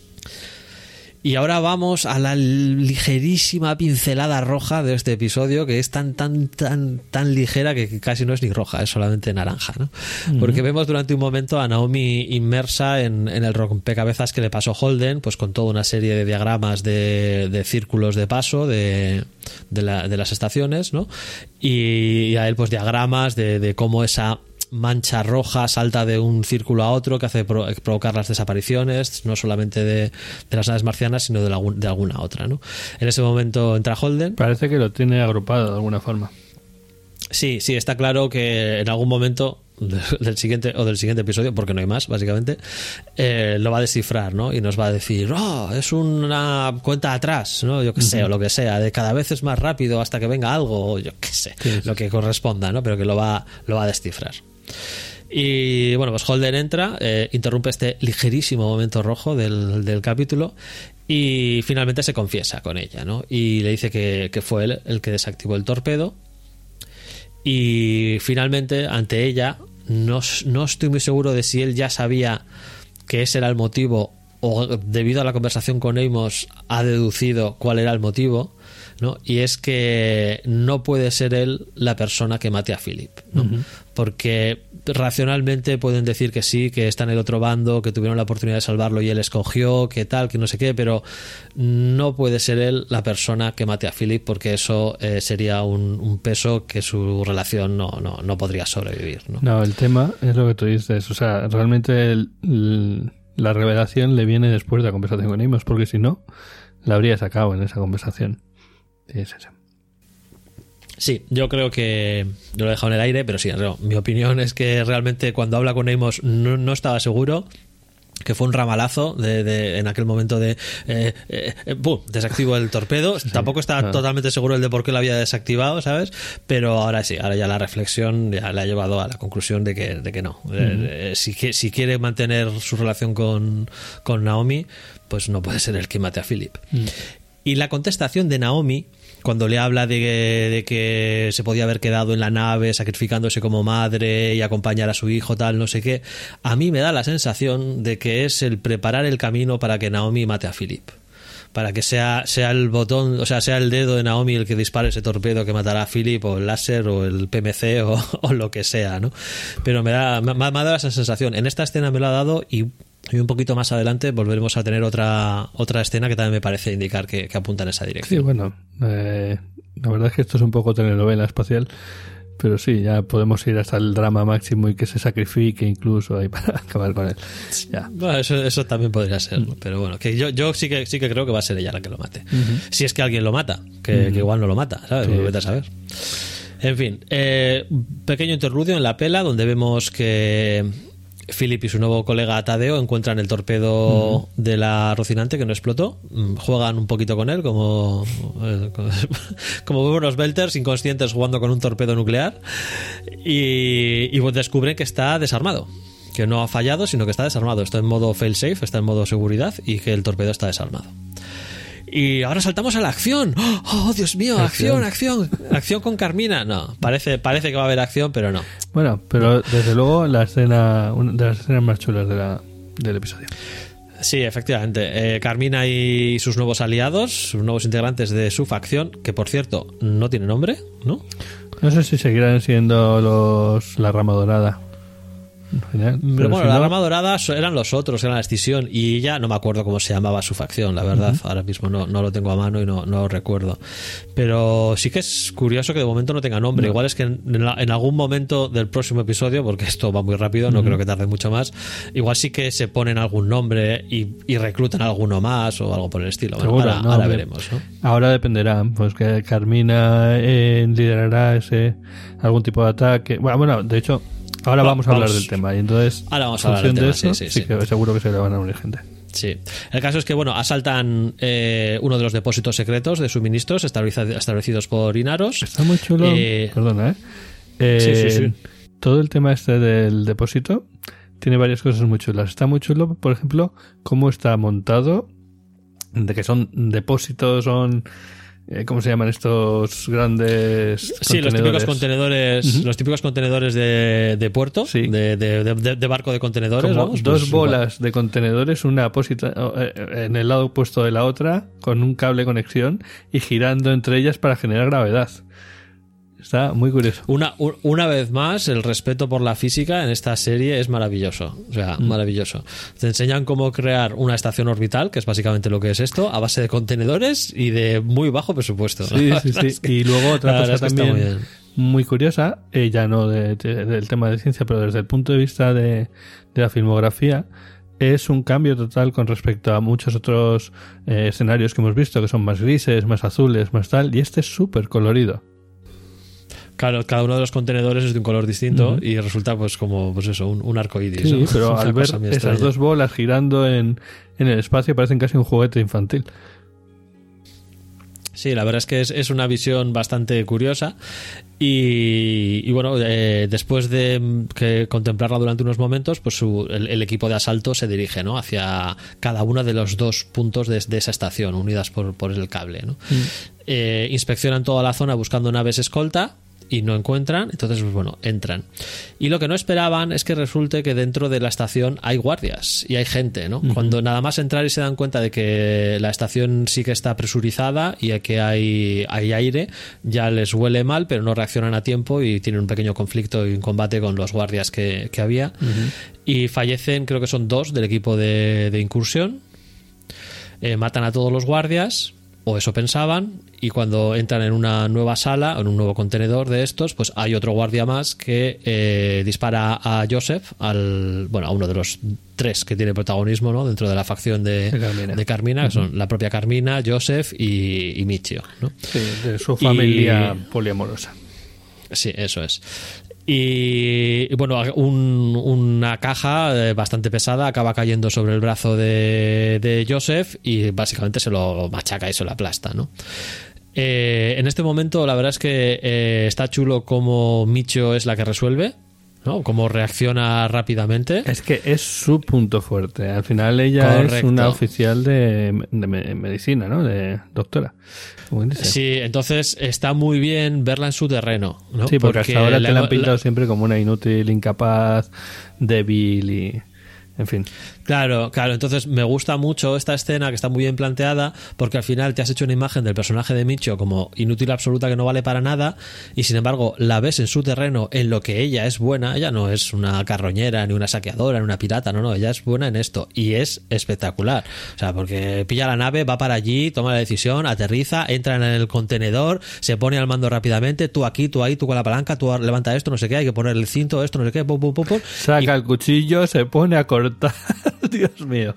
Y ahora vamos a la ligerísima pincelada roja de este episodio, que es tan, tan, tan, tan ligera que casi no es ni roja, es solamente naranja, ¿no? Uh -huh. Porque vemos durante un momento a Naomi inmersa en, en, el rompecabezas que le pasó Holden, pues con toda una serie de diagramas de, de círculos de paso de, de, la, de, las estaciones, ¿no? Y, y a él, pues diagramas de, de cómo esa mancha roja salta de un círculo a otro que hace pro provocar las desapariciones, no solamente de, de las naves marcianas, sino de, la, de, alguna otra. ¿no? En ese momento entra Holden. Parece que lo tiene agrupado de alguna forma. Sí, sí, está claro que en algún momento del siguiente o del siguiente episodio, porque no hay más, básicamente, eh, lo va a descifrar, ¿no? Y nos va a decir, oh, es una cuenta atrás, ¿no? Yo qué sé, uh -huh. o lo que sea, de cada vez es más rápido hasta que venga algo, o yo qué sé, sí, sí. lo que corresponda, ¿no? Pero que lo va, lo va a descifrar. Y bueno, pues Holden entra, eh, interrumpe este ligerísimo momento rojo del, del, capítulo y finalmente se confiesa con ella, ¿no? Y le dice que, que fue él el que desactivó el torpedo y finalmente ante ella no, no estoy muy seguro de si él ya sabía que ese era el motivo o debido a la conversación con Amos ha deducido cuál era el motivo, ¿no? Y es que no puede ser él la persona que mate a Philip, ¿no? Porque racionalmente pueden decir que sí, que está en el otro bando, que tuvieron la oportunidad de salvarlo y él escogió, que tal, que no sé qué, pero no puede ser él la persona que mate a Philip porque eso eh, sería un, un peso que su relación no, no, no podría sobrevivir, ¿no? No, el tema es lo que tú dices. O sea, realmente el- el- la revelación le viene después de la conversación con Amos, porque si no, la habría sacado en esa conversación. Sí, yo creo que yo lo he dejado en el aire, pero sí, no, mi opinión es que realmente cuando habla con Amos no, no estaba seguro que fue un ramalazo de, de- en aquel momento de eh, eh, eh, ¡pum! desactivo el torpedo. Tampoco estaba Ah. totalmente seguro el de por qué lo había desactivado sabes pero ahora sí ahora ya la reflexión ya le ha llevado a la conclusión de que, de que no. Eh, eh, si, qui- si quiere mantener su relación con, con Naomi pues no puede ser el que mate a Philip. Y la contestación de Naomi, cuando le habla de, de que se podía haber quedado en la nave sacrificándose como madre y acompañar a su hijo, tal, no sé qué, a mí me da la sensación de que es el preparar el camino para que Naomi mate a Philip. Para que sea, sea el botón, o sea, sea el dedo de Naomi el que dispare ese torpedo que matará a Philip, o el láser, o el PMC, [laughs] o, lo que sea, ¿no? Pero me da, me, me esa sensación. En esta escena me lo ha dado y y un poquito más adelante volveremos a tener otra otra escena que también me parece indicar que, que apunta en esa Sí, dirección. bueno, eh, la verdad es que esto es un poco telenovela espacial, pero sí, ya podemos ir hasta el drama máximo y que se sacrifique incluso ahí [laughs] para acabar con él. Ya. Bueno, eso, eso también podría ser, ¿no? pero bueno, que yo, yo sí que sí que creo que va a ser ella la que lo mate. Si es que alguien lo mata, que, que igual no lo mata, ¿sabes? Sí. Vete a saber. En fin, eh, pequeño interludio en la pela donde vemos que Philip y su nuevo colega Tadeo encuentran el torpedo de la Rocinante que no explotó. Mm, Juegan un poquito con él como, eh, [laughs] como unos belters inconscientes jugando con un torpedo nuclear y, y pues descubren que está desarmado. Que no ha fallado, sino que está desarmado. Está en modo fail-safe, está en modo seguridad y que el torpedo está desarmado. Y ahora saltamos a la acción. ¡Oh, Dios mío! Acción, acción. Acción con Carmina. No, parece, parece que va a haber acción, pero no. Bueno, pero desde luego la escena, una de las escenas más chulas de la, del episodio. Sí, efectivamente. Eh, Carmina y sus nuevos aliados, sus nuevos integrantes de su facción, que por cierto no tiene nombre, ¿no? No sé si seguirán siendo los la rama dorada. Pero pero bueno, si la no- rama dorada eran los otros, eran la extinción. Y ya no me acuerdo cómo se llamaba su facción, la verdad. Ahora mismo no, no lo tengo a mano y no, no lo recuerdo. Pero sí que es curioso que de momento no tenga nombre. Igual es que en, en la- en algún momento del próximo episodio, porque esto va muy rápido, no creo que tarde mucho más, igual sí que se ponen algún nombre y, y reclutan alguno más o algo por el estilo. Bueno, ahora, ahora veremos. Ahora dependerá, pues que Carmina eh, liderará ese algún tipo de ataque. Bueno, bueno, de hecho, ahora Va- vamos a hablar vamos- del tema y entonces, Ahora vamos a hablar del de eso, sí, sí, sí, sí. que seguro que se le van a unir gente. Sí. El caso es que, bueno, asaltan eh, uno de los depósitos secretos de suministros establecidos establecidos por Inaros. Está muy chulo. Eh, Perdona, ¿eh? Eh, Sí, sí, sí. Todo el tema este del depósito tiene varias cosas muy chulas. Está muy chulo, por ejemplo, cómo está montado, de que son depósitos, son... eh, ¿Cómo se llaman estos grandes Sí, los típicos contenedores? los típicos contenedores de, de puerto, Sí. de, de- de- barco de contenedores, Como vamos, dos pues, bolas de contenedores, una apósita eh, en el lado opuesto de la otra, con un cable de conexión y girando entre ellas para generar gravedad. Está muy curioso. Una, una vez más, el respeto por la física en esta serie es maravilloso. O sea, Mm. maravilloso. Te enseñan cómo crear una estación orbital, que es básicamente lo que es esto, a base de contenedores y de muy bajo presupuesto. Sí, sí, [laughs] sí. es que- Y luego otra cosa es que está también muy curiosa, eh, ya no de- de- del tema de ciencia, pero desde el punto de vista de, de la filmografía, es un cambio total con respecto a muchos otros eh, escenarios que hemos visto, que son más grises, más azules, más tal, y este es súper colorido. Claro, cada uno de los contenedores es de un color distinto y resulta pues como pues eso, un, un arco iris. Sí, ¿no? [laughs] pero al ver esas dos bolas girando en, en el espacio parecen casi un juguete infantil. Sí, la verdad es que es, es una visión bastante curiosa y, y bueno, eh, después de mm, que contemplarla durante unos momentos, pues su- el, el equipo de asalto se dirige ¿no? hacia cada uno de los dos puntos de, de esa estación, unidas por, por el cable. ¿no? Eh, inspeccionan toda la zona buscando naves escolta y no encuentran, entonces pues bueno, entran. Y lo que no esperaban es que resulte que dentro de la estación hay guardias y hay gente, ¿no? Cuando nada más entrar y se dan cuenta de que la estación sí que está presurizada y que hay, hay aire, ya les huele mal, pero no reaccionan a tiempo y tienen un pequeño conflicto y un combate con los guardias que, que había. Y fallecen, creo que son dos del equipo de, de incursión. Eh, matan a todos los guardias, o eso pensaban, y cuando entran en una nueva sala, en un nuevo contenedor de estos, pues hay otro guardia más que eh, dispara a Joseph, al, bueno, a uno de los tres que tiene protagonismo ¿no? dentro de la facción de, De Carmina. de Carmina, que son la propia Carmina, Joseph y, y Michio. ¿no? Sí, de su familia Y- poliamorosa. Sí, eso es. Y, y bueno, un- una caja eh, bastante pesada acaba cayendo sobre el brazo de, de Joseph y básicamente se lo machaca y se lo aplasta, ¿no? Eh, en este momento, la verdad es que eh, está chulo como Micho es la que resuelve, ¿no? Cómo reacciona rápidamente. Es que es su punto fuerte. Al final ella es una oficial de, de me- medicina, ¿no? De doctora. Sí, entonces está muy bien verla en su terreno, ¿no? Sí, porque, hasta ahora te la han pintado siempre como una inútil, incapaz, débil y... En fin. Claro, claro. Entonces me gusta mucho esta escena que está muy bien planteada porque al final te has hecho una imagen del personaje de Micho como inútil absoluta que no vale para nada y sin embargo la ves en su terreno en lo que ella es buena. Ella no es una carroñera, ni una saqueadora, ni una pirata, no, no. Ella es buena en esto y es espectacular. O sea, porque pilla la nave, va para allí, toma la decisión, aterriza, entra en el contenedor, se pone al mando rápidamente, tú aquí, tú ahí, tú con la palanca, tú levanta esto, no sé qué, hay que poner el cinto, esto, no sé qué, pum, pum, pum, pum. Saca el cuchillo, se pone a cortar. [laughs] Dios mío.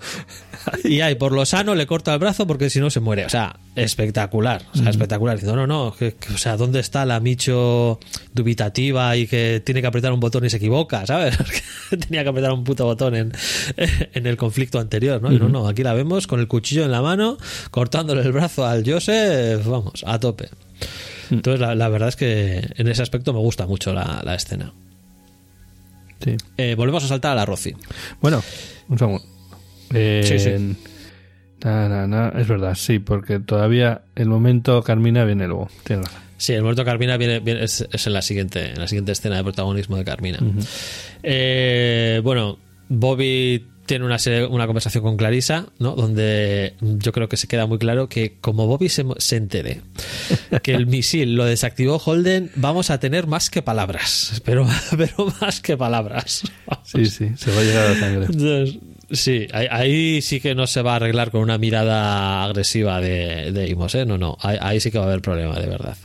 Y ahí, por lo sano, le corta el brazo porque si no se muere. O sea, espectacular. O sea, espectacular. Diciendo, no, no, que- que- o sea, ¿dónde está la Micho dubitativa y que tiene que apretar un botón y se equivoca, [laughs] ¿sabes? Tenía que apretar un puto botón en, [laughs] en el conflicto anterior, ¿no? Y no, no, aquí la vemos con el cuchillo en la mano, cortándole el brazo al Joseph, vamos, a tope. Entonces, la, la verdad es que en ese aspecto me gusta mucho la, la escena. Sí. Eh, volvemos a saltar a la Rosy. Bueno, un segundo. Eh, Sí, sí. na, na, na, es verdad, sí, porque todavía el momento Carmina viene luego. Razón. Sí, el de Carmina viene, viene- es, es en la siguiente, en la siguiente escena de protagonismo de Carmina. Eh, bueno, Bobby tiene una, serie- una conversación con Clarisa, ¿no? Donde yo creo que se queda muy claro que como Bobby se, se entere [laughs] que el misil lo desactivó Holden, vamos a tener más que palabras, pero, [laughs] pero más que palabras. Sí, sí, se va a llegar a la sangre. Entonces, sí, ahí, ahí sí que no se va a arreglar con una mirada agresiva de, de Imos, ¿eh? No, no, ahí, ahí sí que va a haber problema, de verdad.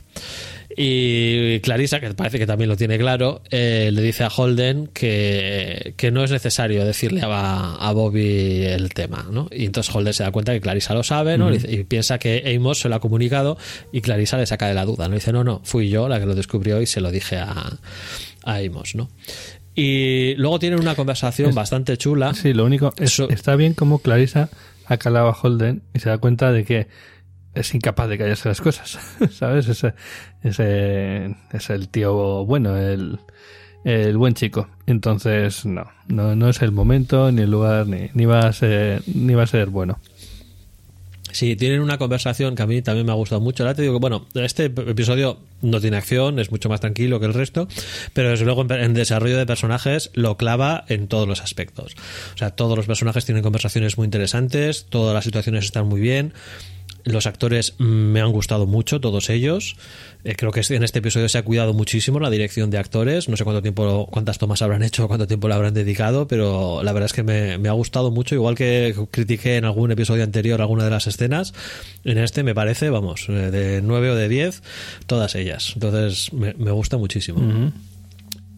Y Clarisa, que parece que también lo tiene claro, eh, le dice a Holden que, que no es necesario decirle a, a Bobby el tema, ¿no? Y entonces Holden se da cuenta que Clarisa lo sabe, ¿no? y, y piensa que Amos se lo ha comunicado y Clarisa le saca de la duda, ¿no? Dice, no, no, fui yo la que lo descubrió y se lo dije a, a Amos, ¿no? Y luego tienen una conversación bastante chula. Sí, lo único es, Eso- está bien como Clarisa ha calado a Holden y se da cuenta de que es incapaz de callarse las cosas, [laughs] ¿sabes? Ese, es el tío bueno, el, el buen chico. Entonces, no, no, no es el momento, ni el lugar, ni, ni va a ser, ni va a ser bueno. Sí, tienen una conversación que a mí también me ha gustado mucho. Ahora te digo que, bueno, este episodio no tiene acción, es mucho más tranquilo que el resto, pero desde luego en, en desarrollo de personajes lo clava en todos los aspectos. O sea, todos los personajes tienen conversaciones muy interesantes, todas las situaciones están muy bien. Los actores me han gustado mucho, todos ellos. Eh, creo que en este episodio se ha cuidado muchísimo la dirección de actores. No sé cuánto tiempo, cuántas tomas habrán hecho, cuánto tiempo le habrán dedicado, pero la verdad es que me, me ha gustado mucho. Igual que critiqué en algún episodio anterior alguna de las escenas, en este me parece, vamos, eh, de 9 o de 10, todas ellas. Entonces me, me gusta muchísimo.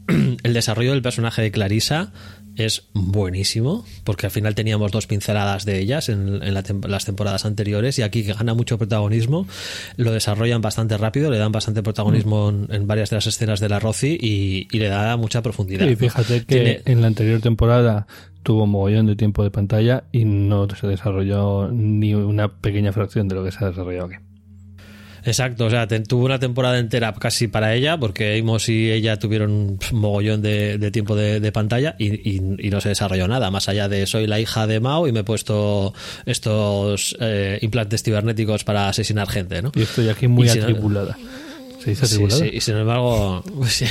[clears throat] El desarrollo del personaje de Clarisa es buenísimo, porque al final teníamos dos pinceladas de ellas en, en la tem- las temporadas anteriores y aquí que gana mucho protagonismo, lo desarrollan bastante rápido, le dan bastante protagonismo en, en varias de las escenas de la Rosy y, y le da mucha profundidad. Y fíjate que Tiene- en la anterior temporada tuvo mogollón de tiempo de pantalla y no se desarrolló ni una pequeña fracción de lo que se ha desarrollado aquí. Exacto, o sea, te- tuvo una temporada entera casi para ella, porque Amos y ella tuvieron pf, mogollón de, de tiempo de, de pantalla y, y- y no se desarrolló nada, más allá de soy la hija de Mao y me he puesto estos eh, implantes cibernéticos para asesinar gente, ¿no? Y estoy aquí muy Y si no- atribulada. Se dice Sí, sí, y sin embargo, pues,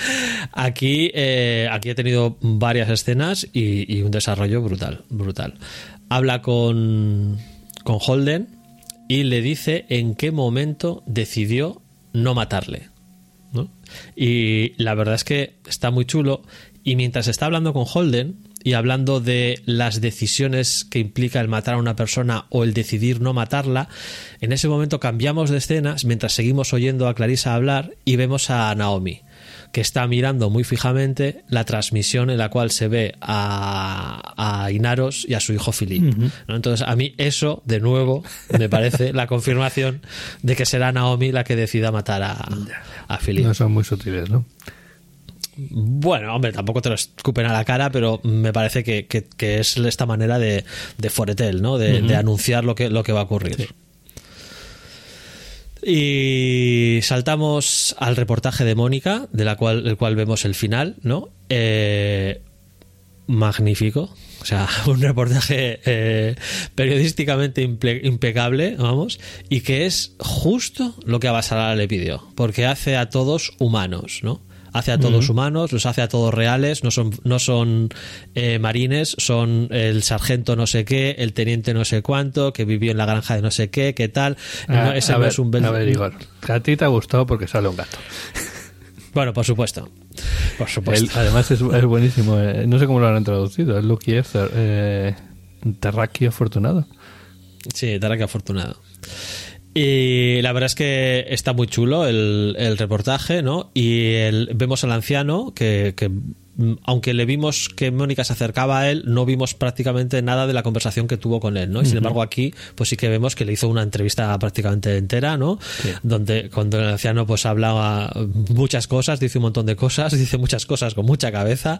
[laughs] aquí, eh, aquí he tenido varias escenas y, y un desarrollo brutal, brutal. Habla con, con Holden y le dice en qué momento decidió no matarle. ¿no? Y la verdad es que está muy chulo. Y mientras está hablando con Holden y hablando de las decisiones que implica el matar a una persona o el decidir no matarla, en ese momento cambiamos de escenas mientras seguimos oyendo a Clarissa hablar y vemos a Naomi que está mirando muy fijamente la transmisión en la cual se ve a, a Inaros y a su hijo Philip. ¿no? Entonces, a mí eso, de nuevo, me parece la confirmación de que será Naomi la que decida matar a, a Philip. No son muy sutiles, ¿no? Bueno, hombre, tampoco te lo escupen a la cara, pero me parece que, que- que es esta manera de, de foretel, ¿no? De, de anunciar lo que, lo que va a ocurrir. Y saltamos al reportaje de Mónica, de la cual, del cual vemos el final, ¿no? Eh, magnífico. O sea, [laughs] un reportaje eh, periodísticamente impecable, vamos, y que es justo lo que a Basara le pidió, porque hace a todos humanos, ¿no? Hace a todos humanos, los hace a todos reales, no son, no son eh, marines, son el sargento no sé qué, el teniente no sé cuánto, que vivió en la granja de no sé qué, qué tal. No, Ah, ese a no ver, es un bel- a ver, Igor, a ti te ha gustado porque sale un gato. Bueno, por supuesto. Por supuesto. Además es, es buenísimo. eh, no sé cómo lo han traducido. Es Lucky Ether, eh, afortunado. Sí, que afortunado. Y la verdad es que está muy chulo el, el reportaje, ¿no? Y el- vemos al anciano que, que, aunque le vimos que Mónica se acercaba a él, no vimos prácticamente nada de la conversación que tuvo con él, ¿no? Y sin embargo aquí, pues sí que vemos que le hizo una entrevista prácticamente entera, ¿no? Donde cuando el anciano pues hablaba muchas cosas, dice un montón de cosas, [laughs] dice muchas cosas con mucha cabeza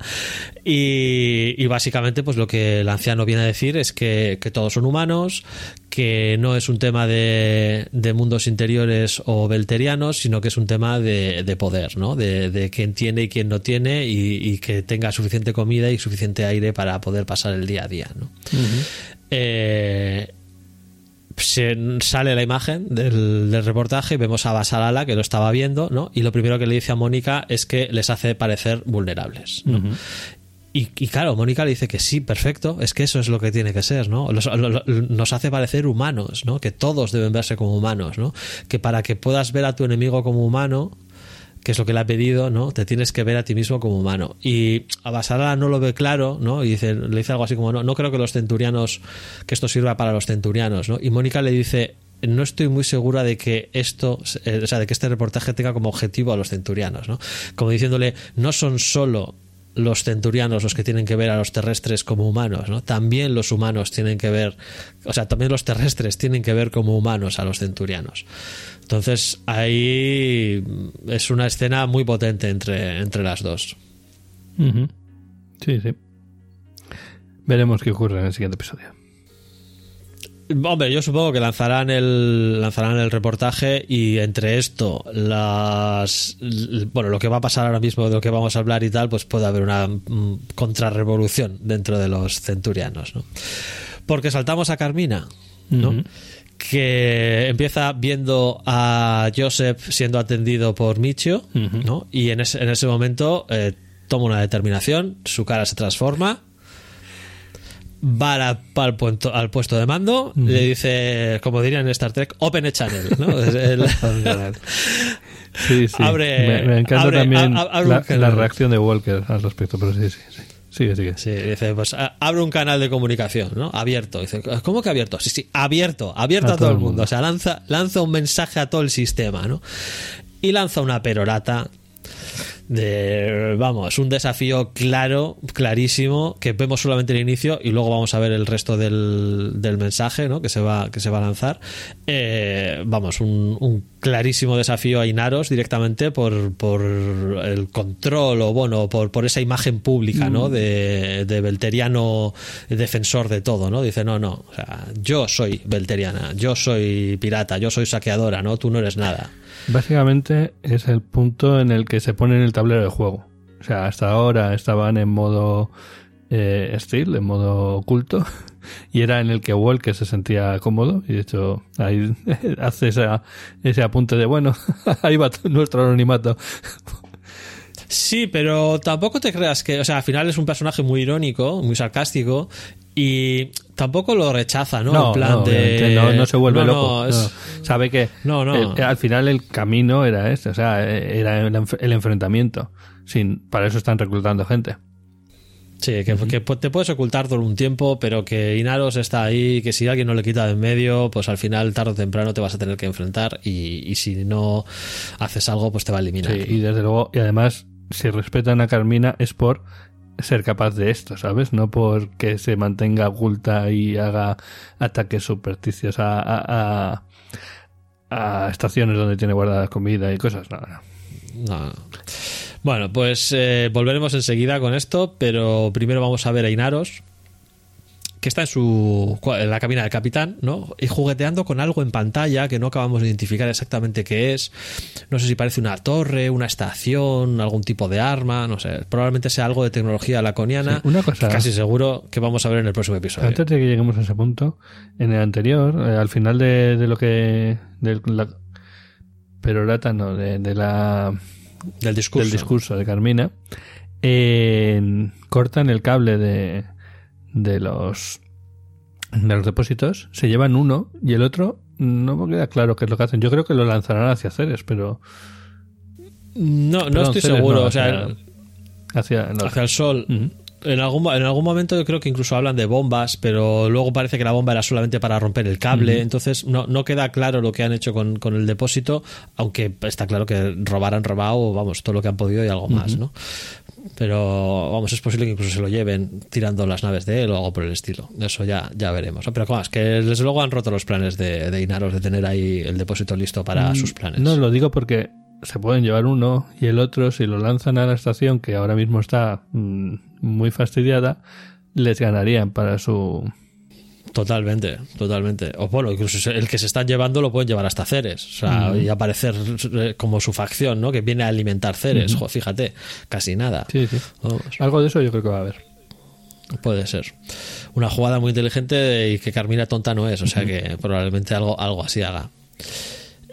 y, y básicamente pues lo que el anciano viene a decir es que, que todos son humanos, que no es un tema de, de mundos interiores o belterianos, sino que es un tema de, de poder, ¿no? De, de quién tiene y quién no tiene y, y que tenga suficiente comida y suficiente aire para poder pasar el día a día, ¿no? Eh, se sale la imagen del, del reportaje y vemos a Basalala que lo estaba viendo, ¿no? Y lo primero que le dice a Mónica es que les hace parecer vulnerables, ¿no? Y, y claro, Mónica le dice que sí, perfecto, es que eso es lo que tiene que ser, ¿no? Los- lo- lo- nos hace parecer humanos, ¿no? Que todos deben verse como humanos, ¿no? Que para que puedas ver a tu enemigo como humano, que es lo que le ha pedido, ¿no? Te tienes que ver a ti mismo como humano. Y Abasara no lo ve claro, ¿no? Y dice, le dice algo así como, no, no creo que los centurianos, que esto sirva para los centurianos, ¿no? Y Mónica le dice, no estoy muy segura de que esto, eh, o sea, de que este reportaje tenga como objetivo a los centurianos, ¿no? Como diciéndole, no son solo los centurianos los que tienen que ver a los terrestres como humanos, ¿no? También los humanos tienen que ver, o sea, también los terrestres tienen que ver como humanos a los centurianos. Entonces, ahí es una escena muy potente entre, entre las dos. Sí, sí. Veremos qué ocurre en el siguiente episodio. Hombre, yo supongo que lanzarán el lanzarán el reportaje y entre esto las bueno, lo que va a pasar ahora mismo de lo que vamos a hablar y tal, pues puede haber una mm, contrarrevolución dentro de los centurianos, ¿no? Porque saltamos a Carmina, ¿no? Que empieza viendo a Joseph siendo atendido por Michio. ¿no? Y en ese, en ese momento eh, toma una determinación, su cara se transforma, va al, puesto, al puesto de mando, le dice, como dirían en Star Trek, Open a Channel, ¿no? [laughs] El- Sí, sí. Abre- me, me encanta abre- también a- a- abre la, reacción de Walker al respecto, pero sí, sí, sí. Sigue, sigue. Sí, dice, pues abre un canal de comunicación, ¿no? Abierto. Dice, ¿cómo que abierto? Sí, sí, abierto, abierto a, todo el mundo. O sea, lanza, lanza un mensaje a todo el sistema, ¿no? Y lanza una perorata de, vamos, un desafío claro, clarísimo, que vemos solamente el inicio y luego vamos a ver el resto del, del mensaje, ¿no? Que se va, que se va a lanzar. Eh, vamos, un, un clarísimo desafío a Inaros directamente por, por el control o, bueno, por, por esa imagen pública, ¿no? De, de Belteriano defensor de todo, ¿no? Dice, no, no, o sea, yo soy Belteriana, yo soy pirata, yo soy saqueadora, ¿no? Tú no eres nada. Básicamente es el punto en el que se pone en el tablero de juego. O sea, hasta ahora estaban en modo eh, stealth, en modo oculto, [laughs] y era en el que Walker se sentía cómodo y de hecho ahí [laughs] hace esa, ese apunte de bueno, [laughs] ahí va nuestro anonimato. Sí, pero tampoco te creas que, o sea, al final es un personaje muy irónico, muy sarcástico y tampoco lo rechaza, ¿no? No, en plan no, de no, no se vuelve No, loco. es-. Sabe que No, no. el- al final el camino era este, o sea, era el, el enfrentamiento. Sin, para eso están reclutando gente. Sí, que, que te puedes ocultar por un tiempo, pero que Inaros está ahí, que si alguien no le quita de en medio, pues al final, tarde o temprano, te vas a tener que enfrentar y, y si no haces algo, pues te va a eliminar. Sí, y desde luego, y además, si respetan a Carmina es por ser capaz de esto, ¿sabes? No porque se mantenga oculta y haga ataques supersticios a, a, a- a estaciones donde tiene guardada comida y cosas. No. No, no. Bueno, pues eh, volveremos enseguida con esto, pero primero vamos a ver a Inaros, que está en su en la cabina del capitán, ¿no? Y jugueteando con algo en pantalla que no acabamos de identificar exactamente qué es. No sé si parece una torre, una estación, algún tipo de arma, no sé. Probablemente sea algo de tecnología laconiana. Sí, una cosa- que casi seguro que vamos a ver en el próximo episodio. Antes de que lleguemos a ese punto, en el anterior, eh, al final de, de lo que. De la, perorata, no, de, de la, Del discurso. del discurso de Carmina, cortan el cable de, de los de los depósitos, se llevan uno y el otro no me queda claro qué es lo que hacen. Yo creo que lo lanzarán hacia Ceres, pero No, no Perdón, estoy Ceres seguro. no, o sea, hacia, hacia- no. hacia el sol. En algún, en algún momento yo creo que incluso hablan de bombas, pero luego parece que la bomba era solamente para romper el cable, entonces no, no queda claro lo que han hecho con, con el depósito, aunque está claro que robar han robado, vamos, todo lo que han podido y algo más, ¿no? Pero vamos, es posible que incluso se lo lleven tirando las naves de él o algo por el estilo. Eso ya, ya veremos. Pero como es que desde luego han roto los planes de, de Inaros de tener ahí el depósito listo para sus planes. Mm, No lo digo porque se pueden llevar uno y el otro, si lo lanzan a la estación, que ahora mismo está mm, muy fastidiada, les ganarían para su. Totalmente, totalmente. O bueno, incluso el que se están llevando lo pueden llevar hasta Ceres. O sea, y aparecer eh, como su facción, ¿no? Que viene a alimentar Ceres. Jo, fíjate, casi nada. Sí, sí. Vamos, Algo de eso yo creo que va a haber. puede ser. Una jugada muy inteligente y que Carmina tonta no es. O sea que probablemente algo, algo así haga.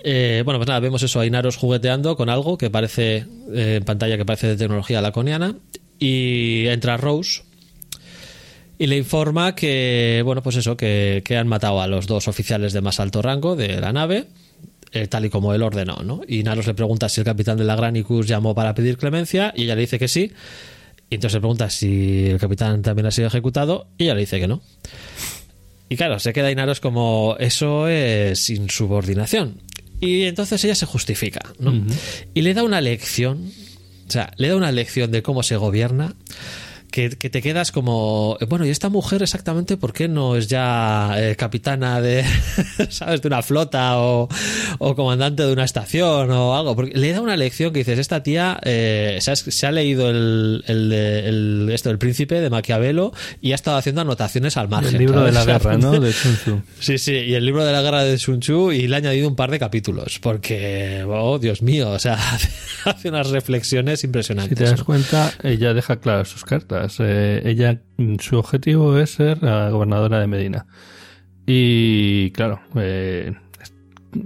Eh, bueno, pues nada, vemos eso a Inaros jugueteando con algo que parece eh, en pantalla que parece de tecnología laconiana. Y entra Rose y le informa que, bueno, pues eso, que, que han matado a los dos oficiales de más alto rango de la nave, eh, tal y como él ordenó, ¿no? Y Naros le pregunta si el capitán de la Granicus llamó para pedir clemencia y ella le dice que sí. Y entonces le pregunta si el capitán también ha sido ejecutado y ella le dice que no. Y claro, se queda Inaros como eso es insubordinación. Y entonces ella se justifica, ¿no? Y le da una lección, o sea, le da una lección de cómo se gobierna, que, que te quedas como, bueno, ¿y esta mujer exactamente por qué no es ya eh, capitana de, [laughs] ¿sabes?, de una flota o, o comandante de una estación o algo? Porque le da una lección que dices, esta tía eh, se, ha, se ha leído el, el, esto, el príncipe de Maquiavelo y ha estado haciendo anotaciones al margen. El libro de la guerra, ¿no? De Sun Tzu. [laughs] Sí, sí, y el libro de la guerra de Sun Tzu y le ha añadido un par de capítulos, porque, oh, Dios mío, o sea, [laughs] hace unas reflexiones Si impresionantes. te das cuenta, ella deja claras sus cartas. Eh, ella, mm, su objetivo es ser la gobernadora de Medina. Y claro, eh, est-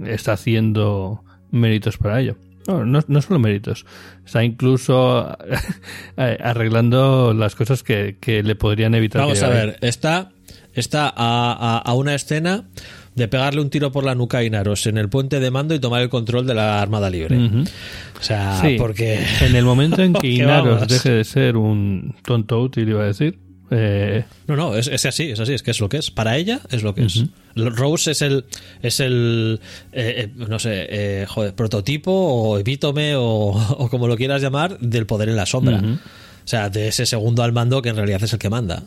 está haciendo méritos para ello. No, no, no solo méritos, está incluso [laughs] eh, arreglando las cosas que, que le podrían evitar. que Vamos a ver, está, está a, a- a una escena de pegarle un tiro por la nuca a Inaros en el puente de mando y tomar el control de la Armada Libre. O sea, Sí, porque... en el momento en [laughs] que Inaros deje de ser un tonto útil, iba a decir, eh, No, no, es, es así, es así, es que es lo que es. Para ella es lo que es. Rose es el, es el eh, eh, no sé, eh, joder, prototipo o epítome o, [laughs] o como lo quieras llamar del poder en la sombra. O sea, de ese segundo al mando que en realidad es el que manda.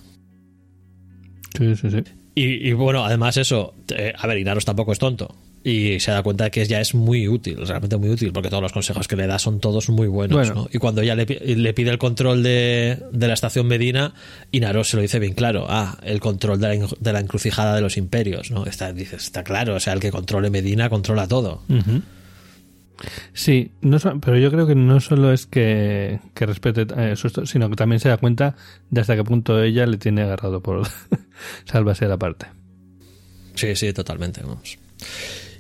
sí, sí, sí. Y, y bueno, además eso, eh, a ver, Inaros tampoco es tonto. Y se da cuenta de que ya es muy útil, realmente muy útil, porque todos los consejos que le da son todos muy buenos. Bueno. ¿no? Y cuando ya le, le pide el control de, de la estación Medina, Inaros se lo dice bien claro. Ah, el control de la, en- de la encrucijada de los imperios. ¿no? Está, dices, está claro, o sea, el que controle Medina controla todo. Ujú. Sí, no pero yo creo que no solo es que, que respete eh, su sino que también se da cuenta de hasta qué punto ella le tiene agarrado por [laughs] sálvase la parte. Sí, sí, totalmente. Vamos.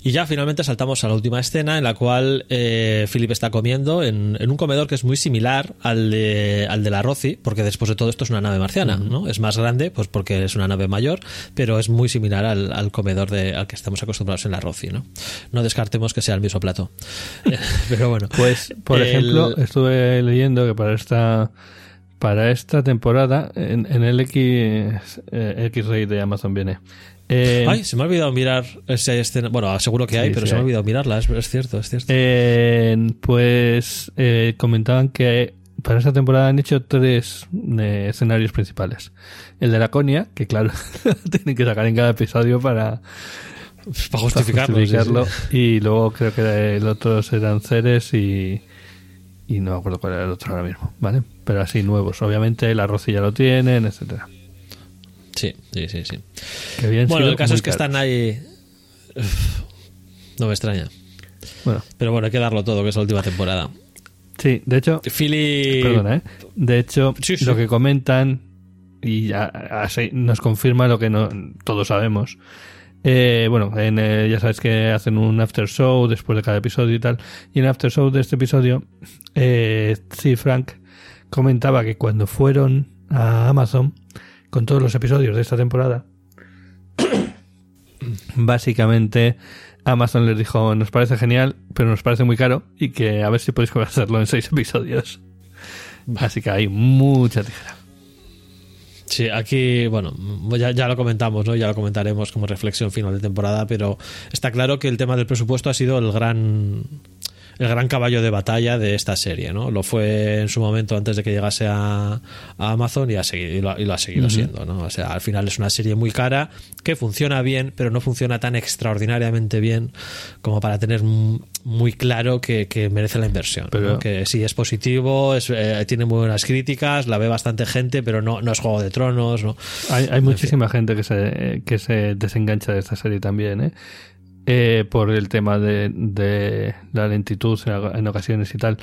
Y ya finalmente saltamos a la última escena en la cual eh, Philip está comiendo en, en un comedor que es muy similar al de, al de la Roci, porque después de todo esto es una nave marciana, ¿no? Es más grande, pues porque es una nave mayor, pero es muy similar al, al comedor de, al que estamos acostumbrados en la Roci, ¿no? No descartemos que sea el mismo plato. [laughs] pero bueno. Pues, por El- ejemplo, estuve leyendo que para esta para esta temporada en, en el X eh, X-Ray de Amazon viene. Eh, Ay, se me ha olvidado mirar esa escena. Bueno, seguro que hay, Sí, pero sí se me ha hay. olvidado mirarla, es, es cierto, es cierto. Eh, pues eh, comentaban que para esta temporada han hecho tres eh, escenarios principales. El de la Conia, que claro, [laughs] tienen que sacar en cada episodio para, para para justificarlo. sí, sí. justificarlo. Y luego creo que el otro eran Ceres y, y no me acuerdo cuál era el otro ahora mismo, ¿vale? Pero así nuevos. Obviamente el arroz ya lo tienen, etcétera. Sí, sí, sí, sí. Bueno, el caso es que caros. están ahí. Uf, No me extraña. Bueno, Pero bueno, hay que darlo todo, que es la última temporada. sí, de hecho, Philly. Perdona, ¿eh? De hecho, Sí, sí. lo que comentan, y ya así nos confirma lo que no, todos sabemos. Eh, bueno, en, eh, ya sabes que hacen un after show después de cada episodio y tal. Y en el after show de este episodio, eh, sí, Frank comentaba que cuando fueron a Amazon con todos los episodios de esta temporada, [coughs] básicamente Amazon les dijo, nos parece genial, pero nos parece muy caro y que a ver si podéis hacerlo en seis [laughs] episodios. Así que hay mucha tijera. Sí, aquí, bueno, ya, ya lo comentamos, ¿no? Ya lo comentaremos como reflexión final de temporada, pero está claro que el tema del presupuesto ha sido el gran el gran caballo de batalla de esta serie, ¿no? Lo fue en su momento antes de que llegase a, a Amazon y, ha seguido, y, lo, y lo ha seguido siendo, ¿no? O sea, al final es una serie muy cara que funciona bien, pero no funciona tan extraordinariamente bien como para tener muy claro que, que merece la inversión. ¿no? Pero- Que sí, es positivo, es, eh, tiene muy buenas críticas, la ve bastante gente, pero no, no es Juego de Tronos, ¿no? Hay, hay muchísima gente que se, que se desengancha de esta serie también, ¿eh? Eh, por el tema de, la lentitud en, ocasiones y tal.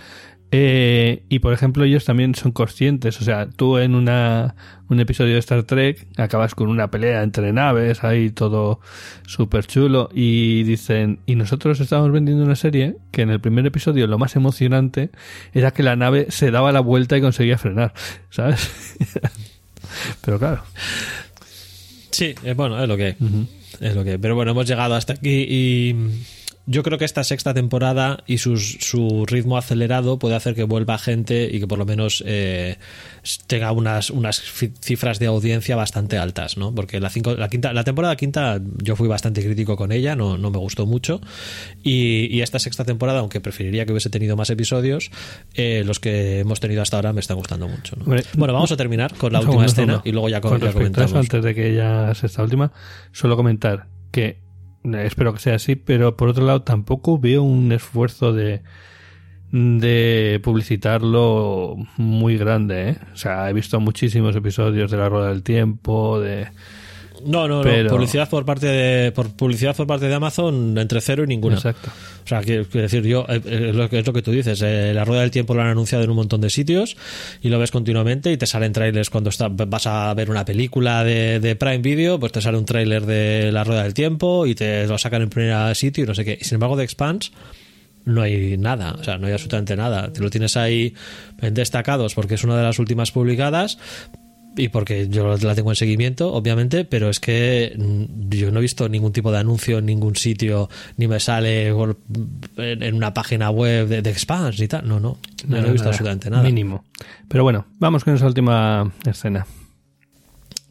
Eh, y por ejemplo, ellos también son conscientes. O sea, tú en una, un episodio de Star Trek acabas con una pelea entre naves, ahí todo súper chulo. Y dicen, y nosotros estamos vendiendo una serie que en el primer episodio lo más emocionante era que la nave se daba la vuelta y conseguía frenar, ¿sabes? [laughs] Pero claro. Sí, eh, bueno, es lo que es lo que. Pero bueno, hemos llegado hasta aquí y yo creo que esta sexta temporada y sus- su ritmo acelerado puede hacer que vuelva gente y que por lo menos eh, tenga unas, unas cifras de audiencia bastante altas, ¿no? Porque la, cinco- la, quinta, la temporada quinta yo fui bastante crítico con ella, no, no me gustó mucho. Y, y esta sexta temporada, aunque preferiría que hubiese tenido más episodios, eh, los que hemos tenido hasta ahora me están gustando mucho. ¿no? Bueno, vamos a terminar con la última escena y luego ya, con com- ya eso, comentamos. antes de que ya sea esta última, solo comentar que espero que sea así, pero por otro lado tampoco veo un esfuerzo de de publicitarlo muy grande, ¿eh? O sea, he visto muchísimos episodios de La Rueda del Tiempo, de... No, no, no. Publicidad por parte de por publicidad por parte de Amazon entre cero y ninguna. Exacto. O sea, quiero decir yo eh, eh, lo que es lo que tú dices. eh, la rueda del tiempo lo han anunciado en un montón de sitios y lo ves continuamente y te salen trailers cuando está, vas a ver una película de, de Prime Video, pues te sale un trailer de la rueda del tiempo y te lo sacan en primer sitio y no sé qué. Sin embargo, de Expanse no hay nada, o sea, no hay absolutamente nada. Te lo tienes ahí en destacados porque es una de las últimas publicadas y porque yo la tengo en seguimiento, obviamente, pero es que mm, yo no he visto ningún tipo de anuncio en ningún sitio, ni me sale en una página web de, de Expanse y tal. No, no, no, he visto absolutamente nada. Mínimo. Pero bueno, vamos con esa última escena.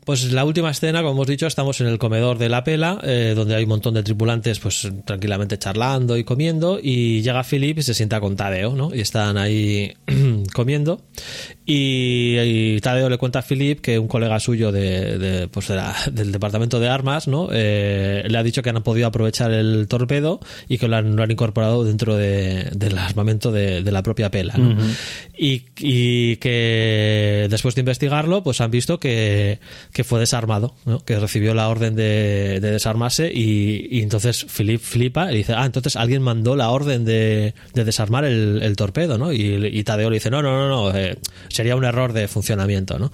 Pues la última escena, como hemos dicho, estamos en el comedor de la pela, eh, donde hay un montón de tripulantes pues tranquilamente charlando y comiendo, y llega Philip y se sienta con Tadeo, ¿no? Y están ahí [clears throat] comiendo. Y, y Tadeo le cuenta a Philip que un colega suyo de, de, pues de la- del departamento de armas ¿no? Eh, le ha dicho que han podido aprovechar el torpedo y que lo han, lo han incorporado dentro de- del armamento de, la propia pela. ¿no? y, y que después de investigarlo, pues han visto que, que fue desarmado, ¿no? que recibió la orden de, de desarmarse y, y entonces Philip flipa y dice, ah, entonces alguien mandó la orden de, de desarmar el, el torpedo, ¿no? Y, y Tadeo le dice, no, no, no, no, eh, sería un error de funcionamiento, ¿no?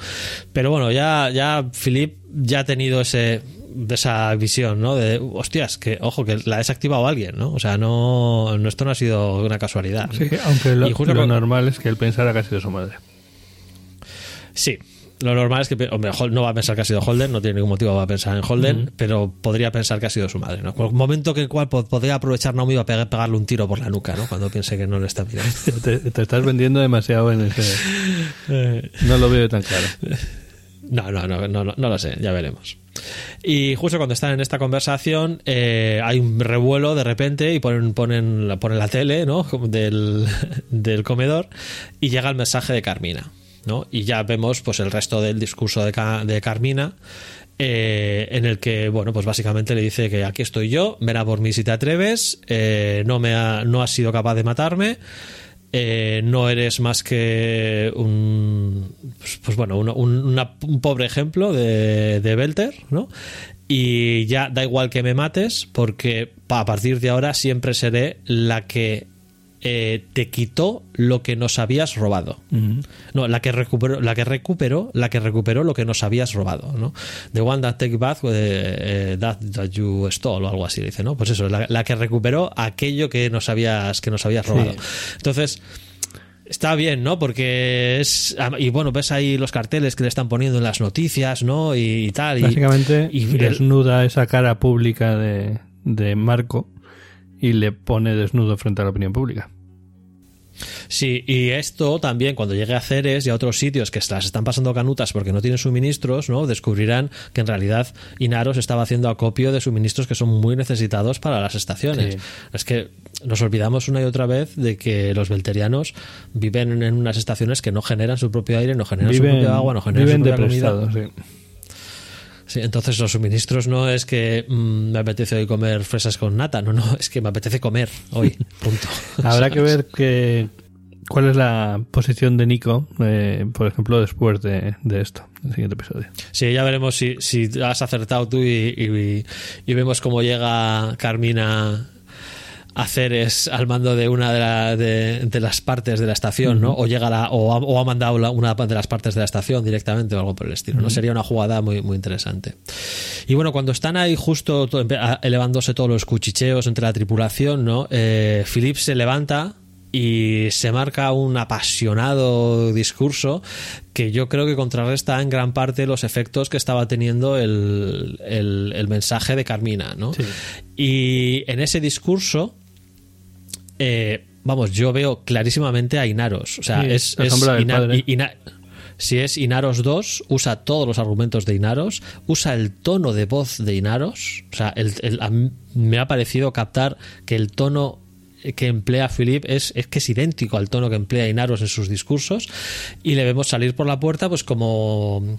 Pero bueno, ya, ya Philip ya ha tenido ese de esa visión, ¿no? De, hostias, que, ojo, que la ha desactivado alguien, ¿no? O sea, no, no esto no ha sido una casualidad. ¿no? Sí, aunque lo, Y justo lo con- normal es que él pensara que ha sido su madre. Sí. Lo normal es que, hombre, no va a pensar que ha sido Holden, no tiene ningún motivo para pensar en Holden, pero podría pensar que ha sido su madre, ¿no? Un momento que el cual po- podría aprovechar Naomi para pegar- pegarle un tiro por la nuca, ¿no? Cuando piense que no le está mirando. [laughs] Te, te estás vendiendo demasiado en ese... [laughs] No lo veo tan claro. No, no, no, no, no, no lo sé, ya veremos. Y justo cuando están en esta conversación, eh, hay un revuelo de repente y ponen, ponen, ponen la tele ¿no? Del, [laughs] del comedor y llega el mensaje de Carmina. ¿No? Y ya vemos pues el resto del discurso de, de Carmina. eh, en el que, bueno, pues básicamente le dice que aquí estoy yo, ven a por mí si te atreves, eh, no, me ha- no has sido capaz de matarme, eh, no eres más que un pues, pues bueno un, un- pobre ejemplo de, de Belter ¿no? y ya da igual que me mates porque a partir de ahora siempre seré la que eh, te quitó lo que nos habías robado no la que recuperó la que recuperó la que recuperó lo que nos habías robado no the one that take back eh, eh, that, that you stole o algo así dice no pues eso la, la que recuperó aquello que nos habías que nos habías robado entonces Está bien, ¿no? Porque es. Y bueno, ves ahí los carteles que le están poniendo en las noticias, ¿no? Y, y tal. y- Básicamente y desnuda esa cara pública de, de Marco y le pone desnudo frente a la opinión pública. Sí, y esto también cuando llegue a Ceres y a otros sitios que se las están pasando canutas porque no tienen suministros, ¿no? Descubrirán que en realidad Inaros estaba haciendo acopio de suministros que son muy necesitados para las estaciones. Sí. Es que nos olvidamos una y otra vez de que los belterianos viven en unas estaciones que no generan su propio aire, no generan su propio agua, no generan viven su propia comida. sí. Sí, entonces los suministros no es que mm, me apetece hoy comer fresas con nata, no, no, es que me apetece comer hoy, [laughs] punto. Habrá que ver que, cuál es la posición de Nico, eh, por ejemplo, después de, de esto, el siguiente episodio. Sí, ya veremos si, si has acertado tú y, y- y vemos cómo llega Carmina a Ceres al mando de una de, la- de- de las partes de la estación, ¿no? O llega la, o, ha, o ha mandado la- una de las partes de la estación directamente o algo por el estilo, ¿no? Sería una jugada muy, muy interesante. Y bueno, cuando están ahí justo elevándose todos los cuchicheos entre la tripulación, ¿no? Eh, Philip se levanta y se marca un apasionado discurso que yo creo que contrarresta en gran parte los efectos que estaba teniendo el, el- el mensaje de Carmina, ¿no? Sí. Y en ese discurso, eh, vamos, yo veo clarísimamente a Inaros. O sea, Sí, es, Ina- Ina- si es Inaros 2, usa todos los argumentos de Inaros, usa el tono de voz de Inaros. O sea, el- el- a mí me ha parecido captar que el tono que emplea Philip es, es que es idéntico al tono que emplea Inaros en sus discursos y le vemos salir por la puerta pues como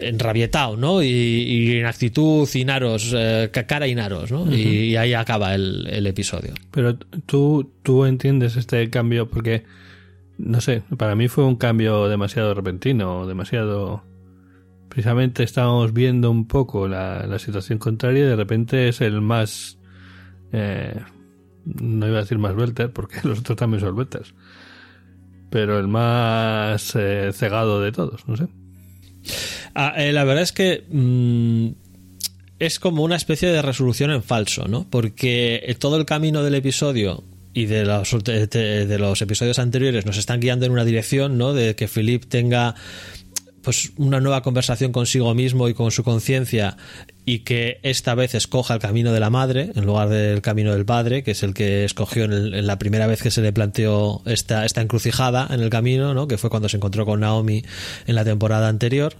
enrabietado, ¿no? Y, y en actitud Inaros, eh, ca- cara Inaros, ¿no? y, y ahí acaba el, el episodio. Pero tú, tú entiendes este cambio porque, no sé, para mí fue un cambio demasiado repentino, demasiado... Precisamente estábamos viendo un poco la, la situación contraria y de repente es el más... eh, no iba a decir más welter [laughs] porque los otros también son welters. Pero el más eh, cegado de todos, no sé. Ah, eh, la verdad es que mm, es como una especie de resolución en falso, ¿no? Porque eh, todo el camino del episodio y de los, de, los episodios anteriores nos están guiando en una dirección, ¿no? De que Philip tenga pues una nueva conversación consigo mismo y con su conciencia y que esta vez escoja el camino de la madre en lugar del camino del padre, que es el que escogió en, el- en la primera vez que se le planteó esta, esta encrucijada en el camino, ¿no? que fue cuando se encontró con Naomi en la temporada anterior.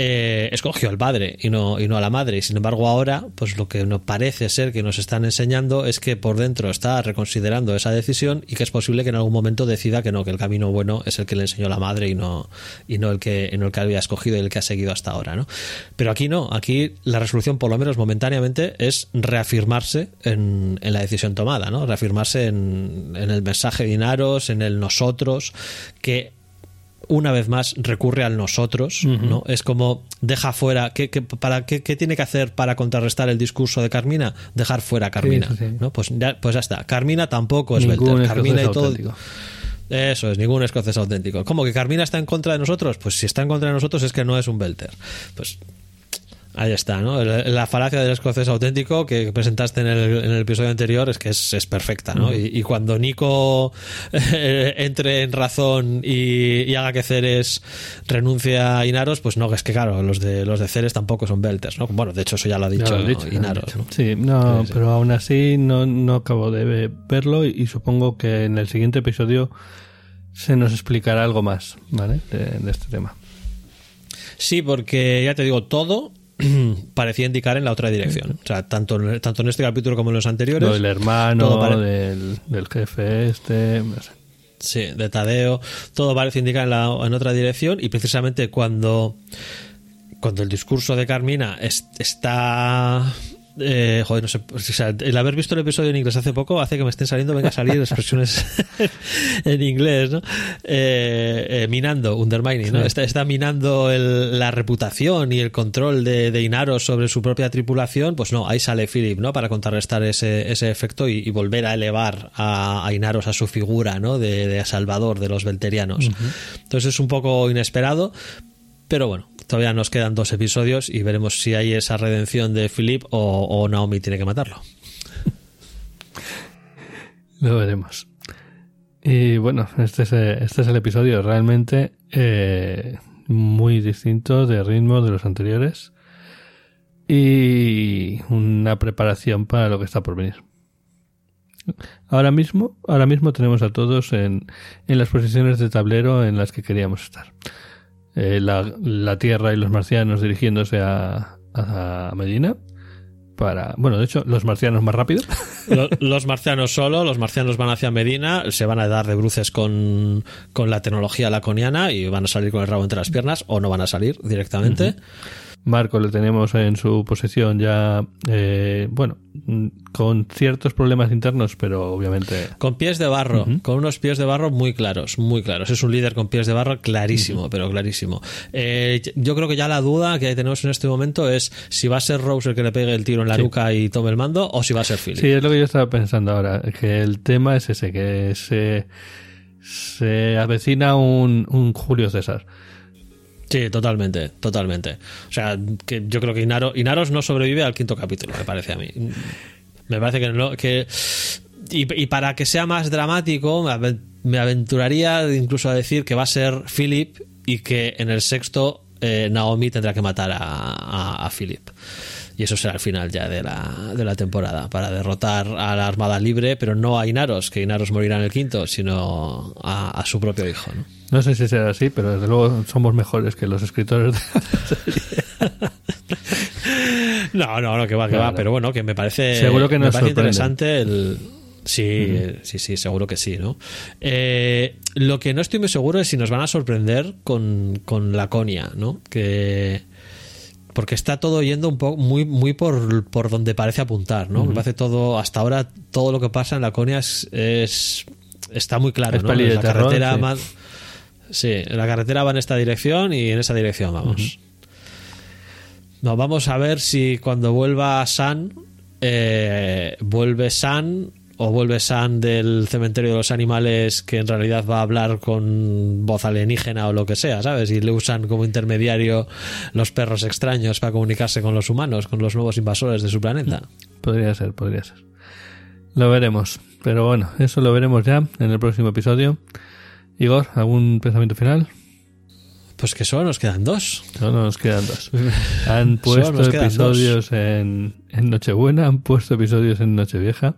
Eh, escogió al padre y no, y no a la madre. Y sin embargo, ahora, pues lo que nos parece ser que nos están enseñando es que por dentro está reconsiderando esa decisión y que es posible que en algún momento decida que no, que el camino bueno es el que le enseñó la madre y no, y no el que, en el que había escogido y el que ha seguido hasta ahora, ¿no? Pero aquí no, aquí la resolución, por lo menos momentáneamente, es reafirmarse en, en la decisión tomada, ¿no? Reafirmarse en, en el mensaje de Inaros, en el nosotros, que una vez más recurre al nosotros, ¿no? Es como deja fuera, ¿qué, qué- para, qué, qué tiene que hacer para contrarrestar el discurso de Carmina? Dejar fuera a Carmina, Sí, sí, sí. ¿no? Pues ya, pues ya está. Carmina tampoco es Ningún Belter. Carmina y escocés todo. auténtico. Eso es, ningún escocés auténtico. ¿Cómo que Carmina está en contra de nosotros? Pues si está en contra de nosotros es que no es un Belter. Pues ahí está, ¿no? La falacia del escocés auténtico que presentaste en el, en el episodio anterior es que es, es perfecta, ¿no? y, y cuando Nico eh, entre en razón y, y haga que Ceres renuncie a Inaros, pues no, es que claro, los de los de Ceres tampoco son Belters, ¿no? Bueno, de hecho eso ya lo ha Ya dicho, lo lo Inaros, dicho. ¿no? Sí, no, Sí, sí. pero aún así no, no acabo de ve- verlo y, y supongo que en el siguiente episodio se nos explicará algo más, ¿vale? De, de este tema. Sí, porque ya te digo, todo [clears throat] parecía indicar en la otra dirección. O sea, tanto, en- tanto en este capítulo como en los anteriores. Lo del hermano, pare- del, del jefe este, no sé. Sí, de Tadeo. Todo parece indicar en, la- en otra dirección. Y precisamente cuando, cuando el discurso de Carmina es- está. Eh, joder, no sé. o sea, el haber visto el episodio en inglés hace poco hace que me estén saliendo, venga a salir expresiones [laughs] en inglés, ¿no? Eh, eh, minando, undermining, ¿no? Sí. Está, está minando el- la reputación y el control de, de Inaros sobre su propia tripulación. Pues no, ahí sale Philip, ¿no? Para contrarrestar ese, ese efecto y, y volver a elevar a, a Inaros a su figura, ¿no? De, de salvador de los belterianos. Entonces es un poco inesperado, pero bueno, todavía nos quedan dos episodios y veremos si hay esa redención de Philip o, Naomi tiene que matarlo. [laughs] Lo veremos. Y bueno, este es, este es el episodio realmente eh, muy distinto de ritmo de los anteriores y una preparación para lo que está por venir. Ahora mismo, ahora mismo tenemos a todos en, en las posiciones de tablero en las que queríamos estar. Eh, la, la Tierra y los marcianos dirigiéndose a, a Medina para, bueno, de hecho, los marcianos más rápido. [laughs] Lo- Los marcianos solo, los marcianos van hacia Medina, se van a dar de bruces con, con la tecnología laconiana y van a salir con el rabo entre las piernas o no van a salir directamente. Marco le tenemos en su posesión ya, eh, bueno, mm, con ciertos problemas internos, pero obviamente Con pies de barro, con unos pies de barro muy claros, muy claros. Es un líder con pies de barro clarísimo, pero clarísimo. Eh, yo creo que ya la duda que tenemos en este momento es si va a ser Rose el que le pegue el tiro en la Sí. nuca y tome el mando o si va a ser Philip. Sí, es lo que yo estaba pensando ahora, que el tema es ese, que se, se avecina un, un Julio César. Sí, totalmente, totalmente. O sea, que yo creo que Inaro, Inaros no sobrevive al quinto capítulo, me parece a mí. Me parece que no, que y, para que sea más dramático, me aven- me aventuraría incluso a decir que va a ser Philip y que en el sexto eh, Naomi tendrá que matar a Philip. Y eso será el final ya de la, de la temporada, para derrotar a la Armada Libre, pero no a Inaros, que Inaros morirá en el quinto, sino a, a su propio hijo. ¿no? No sé si será así, pero desde luego somos mejores que los escritores de No, no, no, que va, que va. Pero bueno, que me parece, Seguro que me nos parece sorprenden. interesante el. Sí, sí, sí, seguro que sí, ¿no? Eh, lo que no estoy muy seguro es si nos van a sorprender con, con Laconia, ¿no? Que. Porque está todo yendo un poco muy, muy por, por donde parece apuntar, ¿no? Me parece todo, hasta ahora, todo lo que pasa en Laconia es. es está muy claro, Es ¿no? la terror, carretera sí. más- Sí, la carretera va en esta dirección y en esa dirección vamos. No, vamos a ver si cuando vuelva San, eh, vuelve San o vuelve San del cementerio de los animales que en realidad va a hablar con voz alienígena o lo que sea, ¿sabes? Y le usan como intermediario los perros extraños para comunicarse con los humanos, con los nuevos invasores de su planeta. Podría ser, podría ser. Lo veremos. Pero bueno, eso lo veremos ya en el próximo episodio. Igor, ¿algún pensamiento final? Pues que solo nos quedan dos. Solo nos quedan dos. [laughs] Han puesto episodios en, en Nochebuena, han puesto episodios en Nochevieja.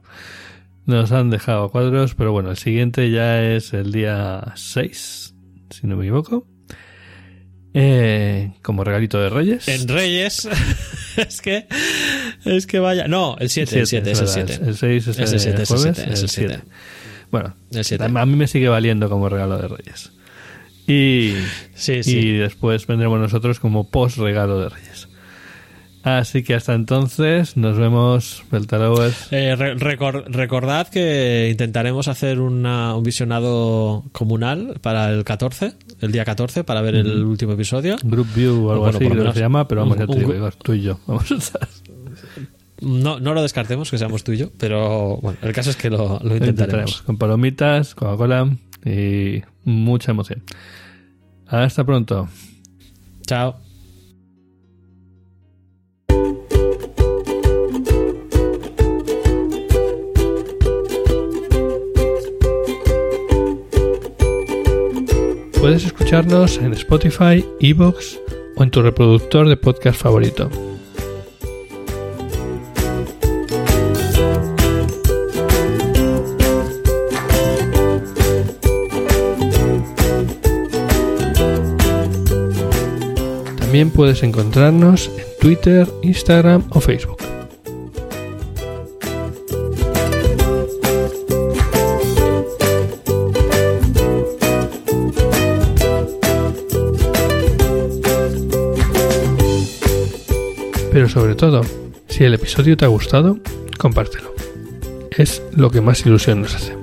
Nos han dejado cuadros, pero bueno, el siguiente ya es el día 6, si no me equivoco. eh, como regalito de Reyes. En Reyes. [laughs] es que. Es que vaya. No, el 7, el 7, es el 7. El 6 es el, Es el 7, es el jueves, 7, es el 7. Bueno, El 7. a mí me sigue valiendo como regalo de Reyes. Y, Sí, sí. y después vendremos nosotros como post regalo de Reyes. Así que hasta entonces nos vemos, Beltalovers. Eh, re- recor- recordad que intentaremos hacer una- un visionado comunal para el 14, el día 14, para ver el último episodio. Group View o algo Bueno, así, que menos se llama, pero vamos, un- ya te digo, tú y yo. Vamos a estar. No, no lo descartemos que seamos tú y yo, pero bueno, el caso es que lo, lo Lo intentaremos. intentaremos. Con palomitas, Coca-Cola y mucha emoción. Hasta pronto. Chao. Puedes escucharnos en Spotify, Evox o en tu reproductor de podcast favorito. También puedes encontrarnos en Twitter, Instagram o Facebook. Pero sobre todo, si el episodio te ha gustado, compártelo. Es lo que más ilusión nos hace.